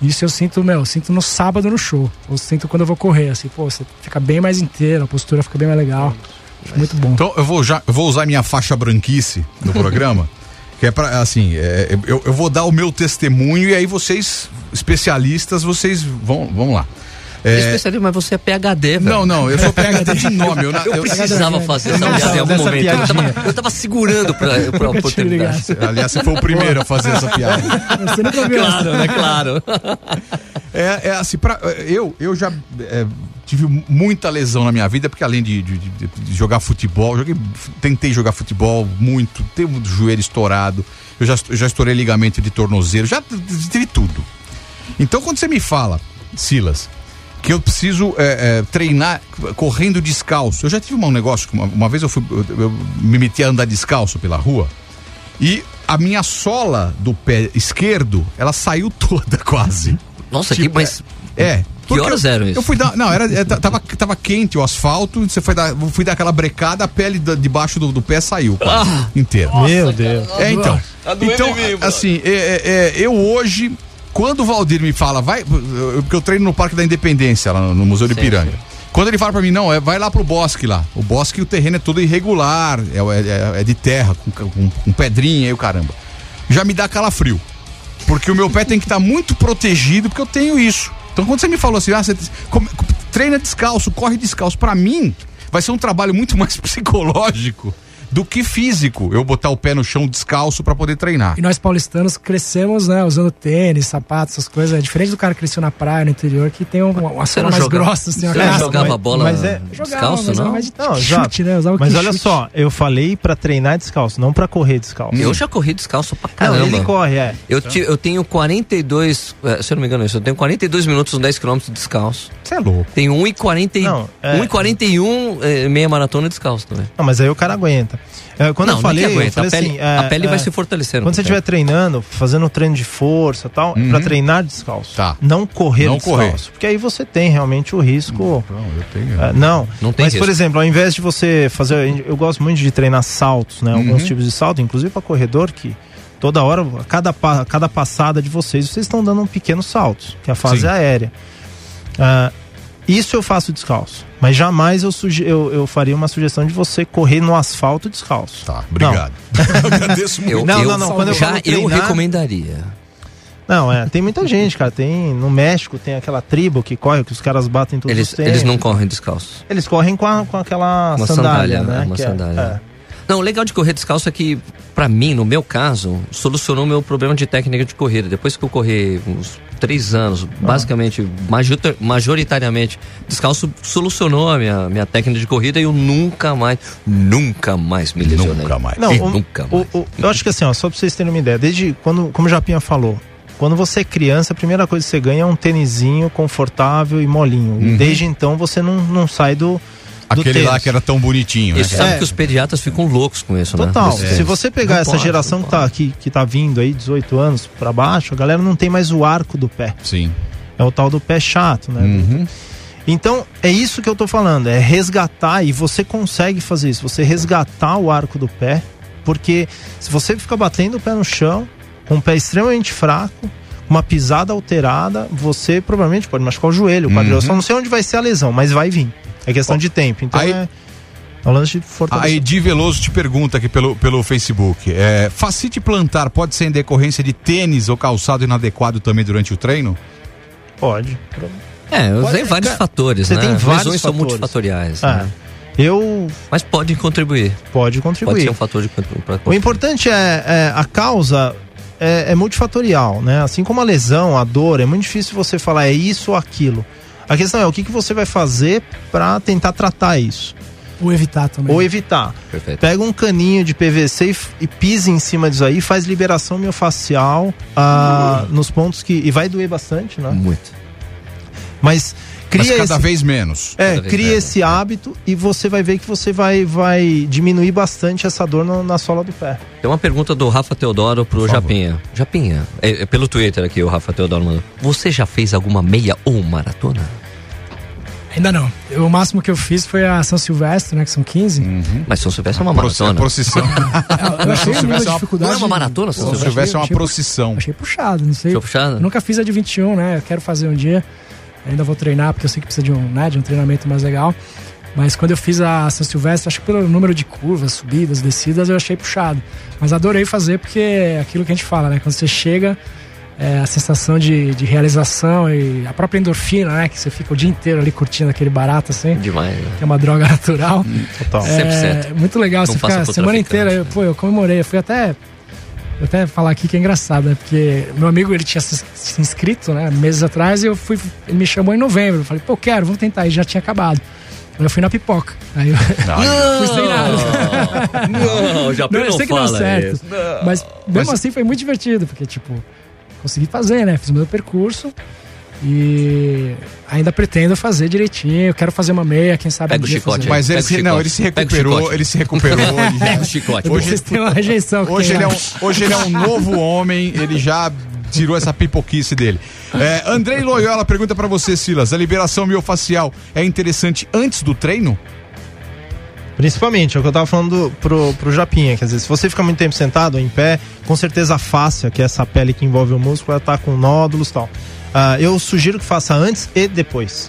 Isso eu sinto, meu, eu sinto no sábado no show. Eu sinto quando eu vou correr, assim, pô, você fica bem mais inteiro, a postura fica bem mais legal. Acho muito bom. Então eu vou, já, eu vou usar minha faixa branquice no programa. que é pra, assim, é, eu, eu vou dar o meu testemunho e aí vocês, especialistas, vocês vão, vão lá. É, Especialista, mas você é PHD, velho. não, não, eu sou PHD de nome. Eu, na- Eu eu- precisava fazer essa piada em algum momento. Eu tava, eu tava segurando pra, pra oportunidade. aliás, você foi o primeiro a fazer essa piada. Você nunca viu essa? Claro, né? Claro. É, é assim, pra, eu, eu já é, tive muita lesão na minha vida, porque além de, de- de- de jogar futebol, joguei, tentei jogar futebol muito, tenho o joelho estourado, eu já, já estourei ligamento de tornozelo, já tive tudo. Então quando você me fala, Silas, que eu preciso é, é, treinar correndo descalço, eu já tive um negócio, que uma, uma vez eu, fui, eu, eu me meti a andar descalço pela rua, e a minha sola do pé esquerdo, ela saiu toda quase. Nossa, Tipo, que, mas É. Que porque horas eram isso? Eu fui dar. Não, era, é, tava, tava quente o asfalto, você foi dar, fui dar aquela brecada, a pele da- debaixo do, do pé saiu quase, Ah! inteira. Meu Deus. É, então. Tá Então, mim, assim, é, é, é, eu hoje, quando o Valdir me fala, vai. Porque eu treino no Parque da Independência, lá no, no Museu de Piranga. Quando ele fala pra mim, não, é, vai lá pro bosque lá. O bosque, o terreno é todo irregular, é, é- é de terra, com, com- com pedrinha e o caramba. Já me dá calafrio. Porque o meu pé tem que estar muito protegido, porque eu tenho isso. Então quando você me falou assim, ah, você treina descalço, corre descalço, pra mim vai ser um trabalho muito mais psicológico do que físico. Eu botar o pé no chão descalço pra poder treinar. E nós paulistanos crescemos, né, usando tênis, sapatos, essas coisas. É diferente do cara que cresceu na praia, no interior, que tem um- uma Você sola não mais jogava- grossa, assim, uma não casca. jogava mas- bola mas é- jogava, descalço, mas era não? mais de Não, chute, né? Mas olha chute. só, eu falei pra treinar descalço, não pra correr descalço. Eu já corri descalço pra Não, caramba. ele corre, é. Eu, ti- eu tenho 42, eh, se eu não me engano, isso, eu tenho 42 minutos nos 10 km descalço. Você é louco. Tenho 1,40 e- Não, é- 1,41 eh, meia maratona descalço também. Não, mas aí o cara aguenta. É, quando não, eu falei, eu falei a pele, assim, é, a pele vai é, se fortalecendo. Quando você estiver treinando, fazendo treino de força e tal, é pra treinar descalço. Tá. Não correr Não descalço. correr. Porque aí você tem realmente o risco. Não, eu tenho. É, não. Não tem Mas, por risco. exemplo, ao invés de você fazer. Eu gosto muito de treinar saltos, né? Uhum. Alguns tipos de salto, inclusive para corredor, que toda hora, a cada, cada passada de vocês, vocês estão dando um pequeno salto, que é a fase Sim. aérea. Ah, isso eu faço descalço. Mas jamais eu, suge eu, eu faria uma sugestão de você correr no asfalto descalço. Tá, obrigado. Eu agradeço muito. Eu, Não, não, não, quando eu já falo eu treinar- recomendaria. Não, é, tem muita gente, cara. Tem no México tem aquela tribo que corre, que os caras batem todos Eles, os eles não correm descalço. Eles correm com, a- com aquela Uma sandália, sandália, né? uma que é- sandália. é. Não, o legal de correr descalço é que, pra mim, no meu caso, solucionou meu problema de técnica de corrida. Depois que eu corri uns três anos, Ah. basicamente, majorita- majoritariamente descalço, solucionou a minha, minha técnica de corrida e eu nunca mais, nunca mais me lesionei. Nunca mais. Não, o- nunca o- mais. o- eu acho que assim, ó, só pra vocês terem uma ideia, desde quando, como o Japinha falou, quando você é criança, a primeira coisa que você ganha é um tênisinho confortável e molinho. E desde então você não, não sai do, Aquele lá tênis. que era tão bonitinho, né? Isso sabe É. que os pediatras ficam loucos com isso, Total. né? Desse Se tênis. você pegar Não essa pode, geração que tá, que, que tá vindo aí, 18 anos pra baixo, a galera não tem mais o arco do pé. Sim. É o tal do pé chato, né? Uhum. Então, é isso que eu tô falando, é resgatar, e você consegue fazer isso, você resgatar o arco do pé, porque se você ficar batendo o pé no chão, com o pé extremamente fraco, uma pisada alterada, você provavelmente pode machucar o joelho, o quadril. Eu só não sei onde vai ser a lesão, mas vai vir. É questão de tempo. Então aí- é, é um lance de A fortalecer. Edi Veloso te pergunta aqui pelo, pelo Facebook: é, facite plantar pode ser em decorrência de tênis ou calçado inadequado também durante o treino? Pode. É, eu usei Pode- vários cara, fatores, você né? tem vários Lesões são fatores. multifatoriais, Ah, né? eu Mas pode contribuir. pode Pode contribuir. ser um fator de pra O importante é, é a causa é, é multifatorial, né? Assim como a lesão, a dor, é muito difícil você falar é isso ou aquilo. A questão é o que, que você vai fazer para tentar tratar isso Ou evitar também. ou evitar. Perfeito. Pega um caninho de PVC e, e pisa em cima disso aí, faz liberação miofascial ah, nos pontos que e vai doer bastante, né? Muito. Mas Mas cria cada esse, vez menos. é, vez cria menos. esse hábito e você vai ver que você vai, vai diminuir bastante essa dor na, na sola do pé. Tem uma pergunta do Rafa Teodoro pro. Japinha. Japinha, é, é pelo Twitter aqui o Rafa Teodoro mandou. Você já fez alguma meia ou maratona? Ainda não. Eu- o máximo que eu fiz foi a São Silvestre, né? Que são 15. Hum. Mas São Silvestre é uma maratona. procissão. Eu achei São Silvestre é uma- dificuldade. Não é uma maratona, São São Silvestre? Silvestre é uma achei- procissão. Achei puxado, não sei. Achou puxado? Eu nunca fiz a de 21, né? Eu quero fazer um dia. Ainda vou treinar, porque eu sei que precisa de um, né, de um treinamento mais legal. Mas quando eu fiz a São Silvestre, acho que pelo número de curvas, subidas, descidas, eu achei puxado. Mas adorei fazer porque é aquilo que a gente fala, né? Quando você chega, é, a sensação de, de realização e a própria endorfina, né? Que você fica o dia inteiro ali curtindo aquele barato, assim, Demais, né? que é uma droga natural. Total. É 100%. muito legal, Não você fica a semana inteira. Eu, pô, eu comemorei, eu fui até. Vou até falar aqui que é engraçado, né? Porque meu amigo ele tinha se, inscrito, né? Meses atrás e eu fui. Ele me chamou em novembro. Eu falei, pô, quero, vamos tentar. E já tinha acabado. Aí eu fui na pipoca. Aí eu fui sem nada. Não, Japinha Não, não, eu sei que deu certo. isso. Mas mesmo assim foi muito divertido, porque, tipo, consegui fazer, né? Fiz o meu percurso. E ainda pretendo fazer direitinho. Eu quero fazer uma meia, quem sabe. Pega um o chicote fazer. Mas ele Pega se, não, ele se recuperou, ele se recuperou. ele Pega o chicote. Hoje vocês têm uma rejeição. Hoje ele, é um, hoje ele é um novo homem, ele já tirou essa pipoquice dele. É, Andrei Loyola pergunta pra você, Silas: a liberação miofacial é interessante antes do treino? Principalmente, é o que eu tava falando pro, pro Japinha, quer dizer, se você fica muito tempo sentado ou em pé, com certeza a fáscia, que é essa pele que envolve o músculo, ela tá com nódulos e tal. Ah, eu sugiro que faça antes e depois.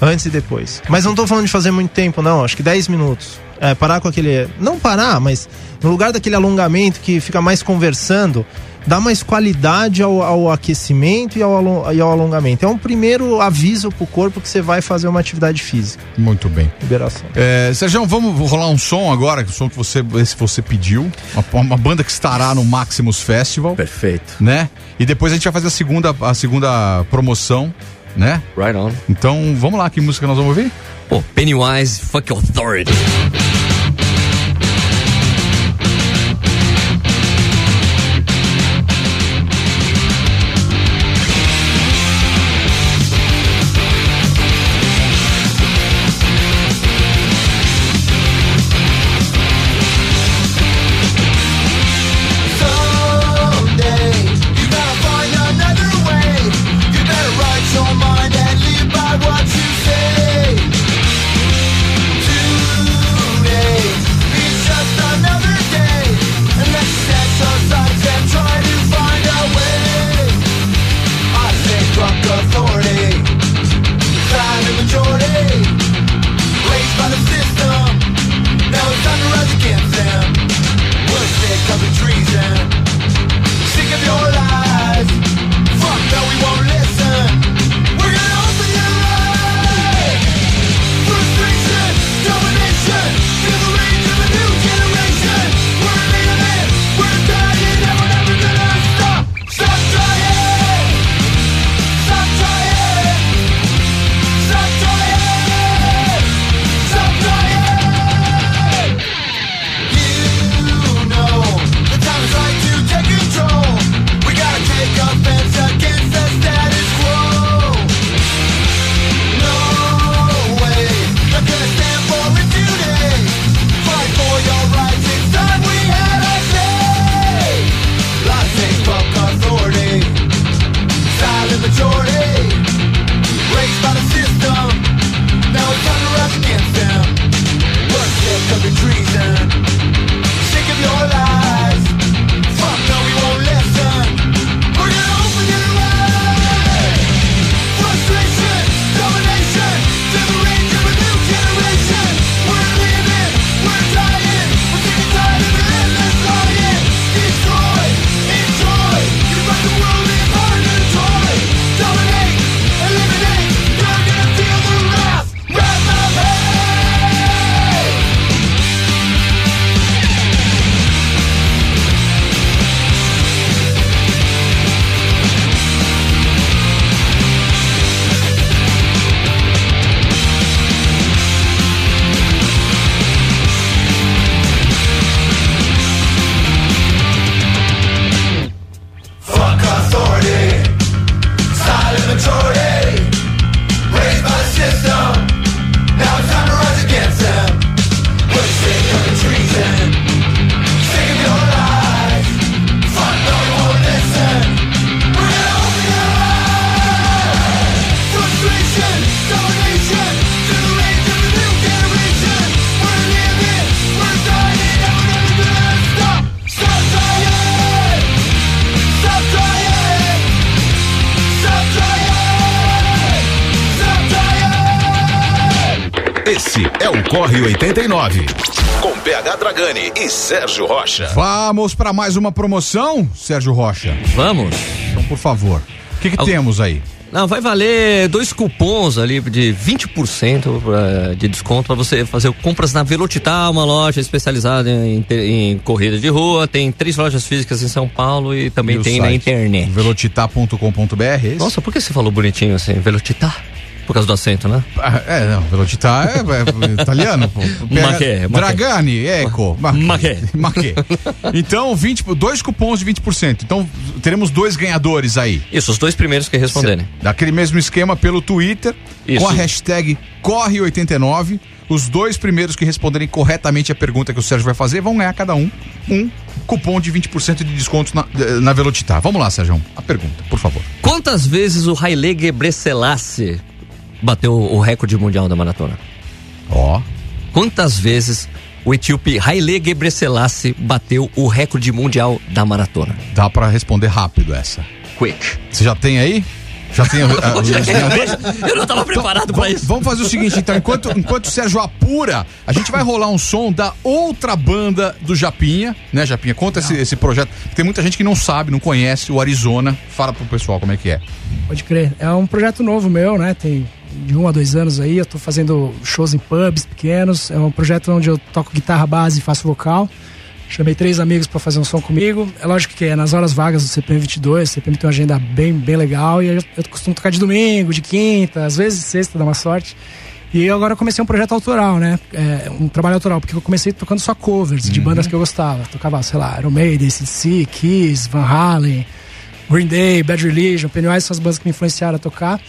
Antes e depois. Mas não tô falando de fazer muito tempo, não. Acho que 10 minutos. É, parar com aquele. Não parar, mas no lugar daquele alongamento que fica mais conversando, dá mais qualidade ao, ao aquecimento e ao, e ao alongamento. É um primeiro aviso pro corpo que você vai fazer uma atividade física. Muito bem. Liberação. É, Sérgio, vamos rolar um som agora, o som que você, esse você pediu. Uma, uma banda que estará no Maximus Festival, Perfeito. né? E depois a gente vai fazer a segunda, a segunda promoção, né? Right on. Então vamos lá, que música nós vamos ouvir? Pô, Pennywise, fuck authority. Dragani e Sérgio Rocha. Vamos para mais uma promoção, Sérgio Rocha. Vamos. Então, por favor. O que, que Al- temos aí? Não, vai valer dois cupons ali de 20% pra- de desconto para você fazer compras na Velocitar, uma loja especializada em, te- em corrida de rua. Tem três lojas físicas em São Paulo e também E tem na internet. Velocitar.com.br, é? Nossa, por que você falou bonitinho assim? Velocitar? Por causa do acento, né? Ah, É, não, Velocitar é, é italiano, pô. Ma che, ma Dragani, Eco. Ma Ma che. Ma che. Então, 20, dois cupons de 20%. Então, teremos dois ganhadores aí. Isso, os dois primeiros que responderem. Daquele mesmo esquema pelo Twitter, Isso. com a hashtag Corre89. Os dois primeiros que responderem corretamente a pergunta que o Sérgio vai fazer vão ganhar cada um um cupom de 20% de desconto na, na Velocitar. Vamos lá, Sérgio. A pergunta, por favor. Quantas vezes o Haile Gebrselassie bateu o recorde mundial da maratona? Ó. Quantas vezes o etíope Haile Gebrselassie bateu o recorde mundial da maratona? Dá pra responder rápido essa. Quick. Você já tem aí? Já tem ganhadores? Eu não tava preparado pra isso. Vamos fazer o seguinte, então, enquanto, enquanto o Sérgio apura, a gente vai rolar um som da outra banda do Japinha, né, Japinha? Conta esse, esse projeto. Tem muita gente que não sabe, não conhece o Arizona. Fala pro pessoal como é que é. Pode crer. É um projeto novo meu, né? Tem de um a dois anos aí. Eu tô fazendo shows em pubs pequenos. É um projeto onde eu toco guitarra base e faço vocal. Chamei três amigos pra fazer um som comigo. É lógico que é nas horas vagas do CPM 22. O CPM tem uma agenda bem, bem legal. E eu, eu costumo tocar de domingo, de quinta, às vezes de sexta, dá uma sorte. E eu agora comecei um projeto autoral, né? É, um trabalho autoral, porque eu comecei tocando só covers de bandas que eu gostava. Tocava, sei lá, Iron Maiden, CC, Kiss, Van Halen, Green Day, Bad Religion, Pennywise, são as bandas que me influenciaram a tocar.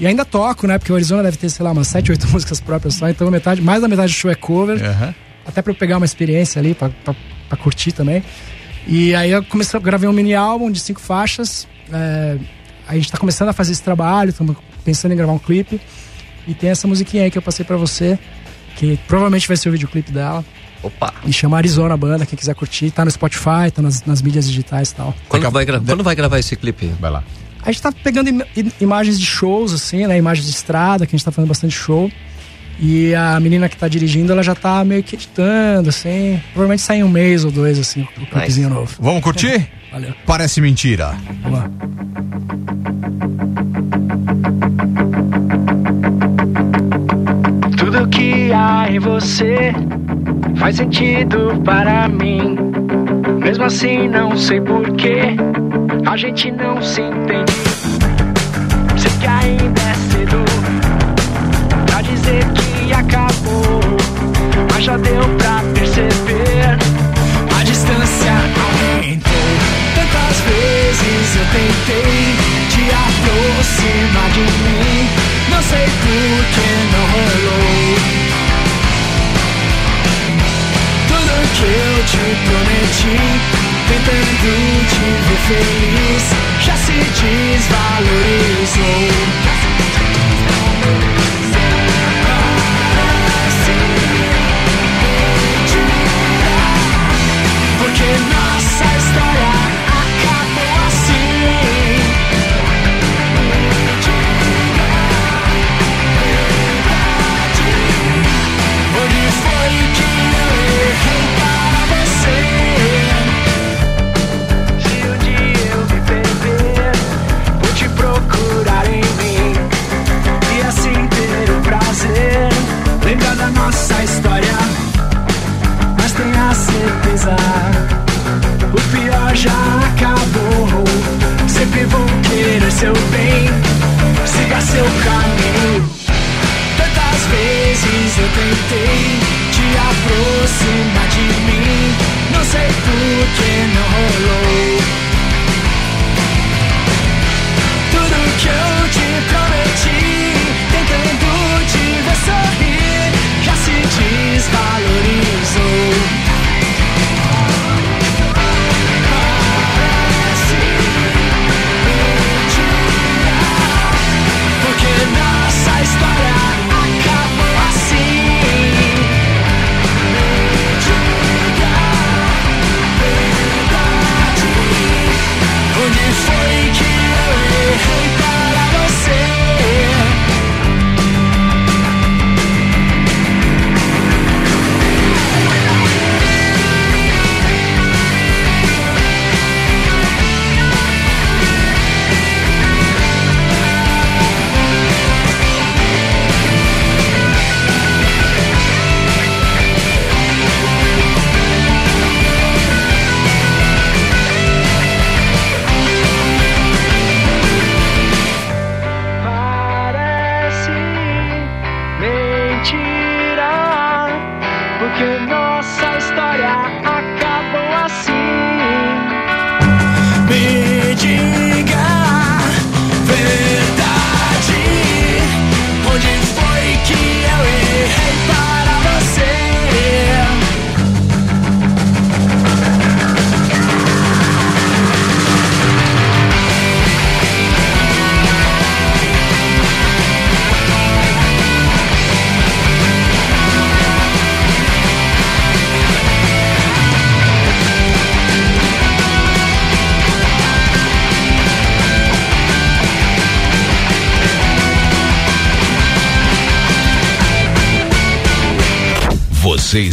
E ainda toco, né? Porque o Arizona deve ter, sei lá, umas 7, 8 músicas próprias só. Então metade, mais da metade do show é cover. Até pra eu pegar uma experiência ali, pra, pra, pra curtir também. E aí eu comecei, gravei um mini álbum de cinco faixas. É, a gente tá começando a fazer esse trabalho, estamos pensando em gravar um clipe. E tem essa musiquinha aí que eu passei pra você, que provavelmente vai ser o videoclipe dela. Opa. E chama Arizona banda, quem quiser curtir. Tá no Spotify, tá nas, nas mídias digitais e tal. Quando vai, gra- quando vai gravar esse clipe? Vai lá. A gente tá pegando im- im- imagens de shows, assim, né? Imagens de estrada, que a gente tá fazendo bastante show. E a menina que tá dirigindo, ela já tá meio que editando, assim. Provavelmente sai em um mês ou dois, assim, o clipezinho novo. Vamos curtir? Valeu. Parece mentira. Vamos lá. Tudo que há em você faz sentido para mim. Mesmo assim, não sei porquê. A gente não se entende. Sei que ainda é cedo pra dizer que acabou. Mas já deu pra perceber. A distância aumentou. Tantas vezes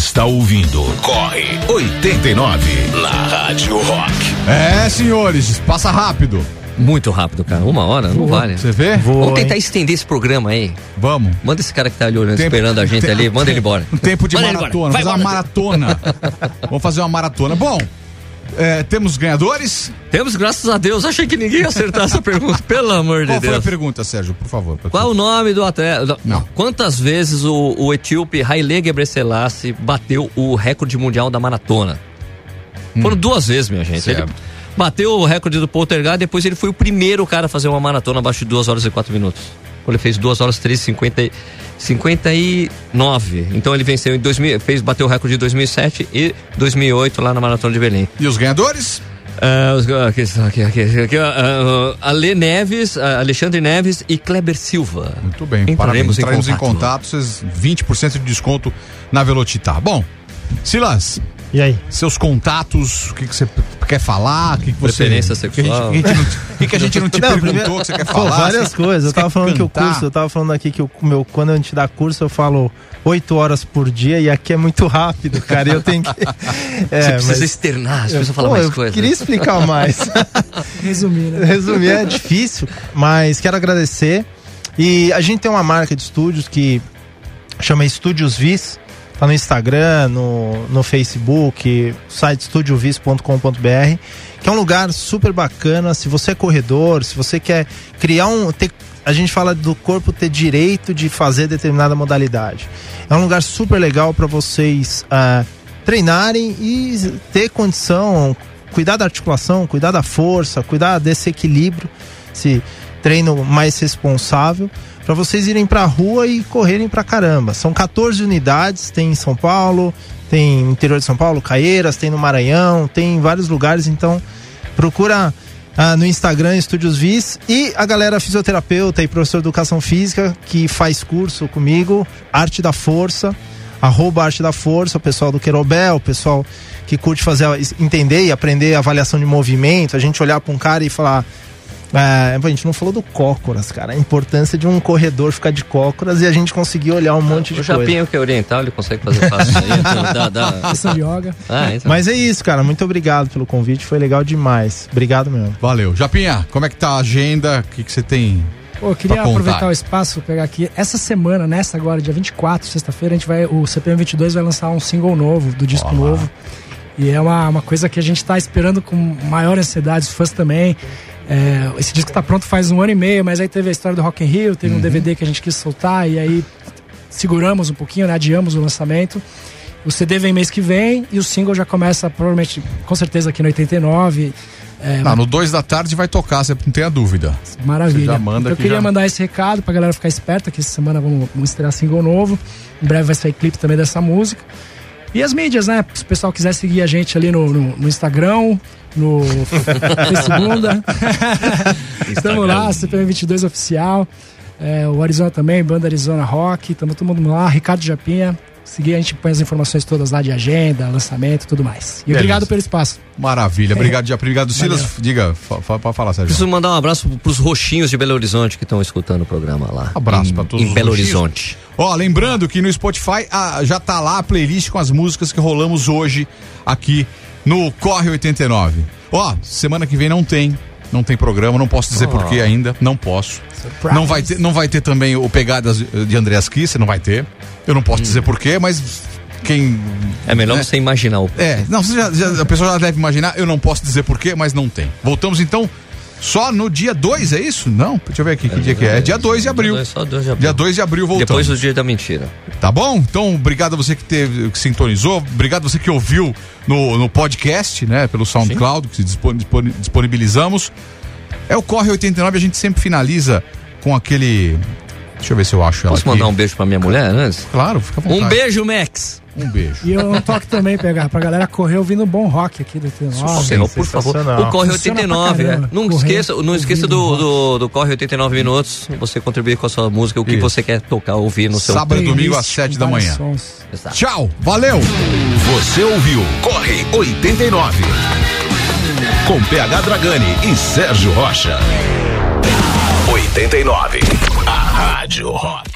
está ouvindo Corre 89 na Rádio Rock. É, senhores, passa rápido. Muito rápido, cara. Uma hora, não vale. Você vê? Vamos tentar hein? estender esse programa aí. Vamos. Manda esse cara que tá ali olhando, Tempo- esperando a gente tempo- ali, manda ele embora. Um tempo de Manda maratona. fazer Vai uma maratona. Vamos fazer uma maratona. Bom, é, temos ganhadores? Temos, graças a Deus. Achei que ninguém ia acertar essa pergunta, pelo amor de Qual foi a Deus. pergunta, Sérgio, por favor? Qual o nome do atleta? Não. Quantas vezes o, o etíope Haile Gebrselassie bateu o recorde mundial da maratona? Foram duas vezes, minha gente. Ele Hum. Certo. bateu o recorde do Poltergeist, depois ele foi o primeiro cara a fazer uma maratona abaixo de 2 horas e 4 minutos. Ele fez 2 horas 13 50, e- 59. Então ele venceu em 2000, fez bateu o recorde de 2007 e 2008 lá na maratona de Belém. E os ganhadores? Os- aqui, aqui, aqui, aqui, ah, ah, Ale Neves, ah, Alexandre Neves e Kleber Silva. Muito bem, Entraremos parabéns. em Entraremos em contato. contato, vocês 20% de desconto na Velocitar. Bom, Silas, E aí? seus contatos, o que, que você quer falar? O que, que você. Preferência o que a gente- sexual. O que, a gente não te- o que que a gente não te Não, perguntou primeiro- que você quer Pô, falar? várias Você- coisas. Eu tava falando que o cantar? curso, eu tava falando aqui que o meu, quando a gente dá curso, eu falo oito horas por dia e aqui é muito rápido, cara. e Eu tenho que. É, Você precisa mas- externar, você precisa falar Pô, mais eu coisas. queria explicar mais. Resumir, né? Resumir é difícil, mas quero agradecer. E a gente tem uma marca de estúdios que chama Estúdios Vis. Tá no Instagram, no, no Facebook, site estudiovis.com.br, que é um lugar super bacana. Se você é corredor, se você quer criar um. Ter, a gente fala do corpo ter direito de fazer determinada modalidade. É um lugar super legal para vocês ah, treinarem e ter condição, cuidar da articulação, cuidar da força, cuidar desse equilíbrio, esse treino mais responsável, para vocês irem para a rua e correrem pra caramba. São 14 unidades, tem em São Paulo, tem no interior de São Paulo, Caieiras, tem no Maranhão, tem em vários lugares, então procura ah, no Instagram Estúdios Vis e a galera fisioterapeuta e professor de educação física que faz curso comigo, Arte da Força, arroba Arte da Força, o pessoal do Querobel, o pessoal que curte fazer, entender e aprender avaliação de movimento, a gente olhar para um cara e falar. É, a gente não falou do cócoras, cara. A importância de um corredor ficar de cócoras e a gente conseguir olhar um monte de O coisa. Japinho que é oriental, ele consegue fazer fácil isso aí. então dá, dá. Questão de yoga. Ah, então. Mas é isso, cara. Muito obrigado pelo convite. Foi legal demais. Obrigado mesmo. Valeu. Japinha, como é que tá a agenda? O que, que você tem? Pô, eu queria aproveitar o espaço, pegar aqui. Essa semana, nessa agora, dia 24, sexta-feira, a gente vai. O CPM 22 vai lançar um single novo, do disco Olá. novo. E é uma, uma coisa que a gente tá esperando com maior ansiedade, os fãs também. É, esse disco tá pronto faz um ano e meio, mas aí teve a história do Rock in Rio, teve Uhum. um DVD que a gente quis soltar, e aí seguramos um pouquinho, né, adiamos o lançamento. O CD vem mês que vem e o single já começa, provavelmente, com certeza aqui no 89. É, Ah, no 2 da tarde vai tocar, você não tenha dúvida. Maravilha. Manda Então, eu que queria já- mandar esse recado pra galera ficar esperta, que essa semana vamos, vamos estrear single novo. Em breve vai sair clipe também dessa música. E as mídias, né? Se o pessoal quiser seguir a gente ali no, no, no Instagram, no Facebook. Estamos lá, CPM22 Oficial. É, o Arizona também, Banda Arizona Rock. Estamos todo mundo lá. Ricardo Japinha. Seguir, a gente põe as informações todas lá de agenda, lançamento e tudo mais. E Beleza. obrigado pelo espaço. Maravilha. Obrigado, Japinha. Obrigado, Silas. Diga, fa- fa- pode falar, Sérgio. Preciso mandar um abraço pros roxinhos de Belo Horizonte que estão escutando o programa lá. Abraço pra todos Em Belo roxinhos. Horizonte. Ó, lembrando que no Spotify ah, já tá lá a playlist com as músicas que rolamos hoje aqui no Corre 89. Ó, semana que vem não tem. Não tem programa, não posso dizer por que ainda, não posso. Não vai, ter, não vai ter também o Pegadas de Andreas Kisser, não vai ter. Eu não posso dizer por quê, mas quem. É melhor né? você imaginar o. É, não, você já- já- a pessoa já deve imaginar, eu não posso dizer por quê, mas não tem. Voltamos então Só no dia 2, é isso? Não, deixa eu ver aqui que dia que é. É dia 2 de abril. Dois, só 2 de abril. Dia 2 de abril voltamos. Depois do dia da mentira. Tá bom? Então, obrigado a você que teve, que sintonizou, obrigado a você que ouviu no, no podcast, né? Pelo SoundCloud, que dispon- disponi- disponibilizamos. É o Corre 89, a gente sempre finaliza com aquele. Deixa eu ver se eu acho ela. Posso mandar um beijo pra minha mulher antes? Claro, fica à vontade. Um beijo, Max. Um beijo. E um toque também pegar pra galera correr ouvindo bom rock aqui do T9. Senhor, por favor. O Corre Funciona 89, pra é. Não Correr, esqueça, não esqueça do, do, do Corre 89 Minutos. Você contribuir com a sua música, o que Isso. você quer tocar, ouvir no seu Sábado e domingo às com 7 da manhã. Tchau, valeu! Você ouviu Corre 89. Com PH Dragani e Sérgio Rocha. 89. A Rádio Rock.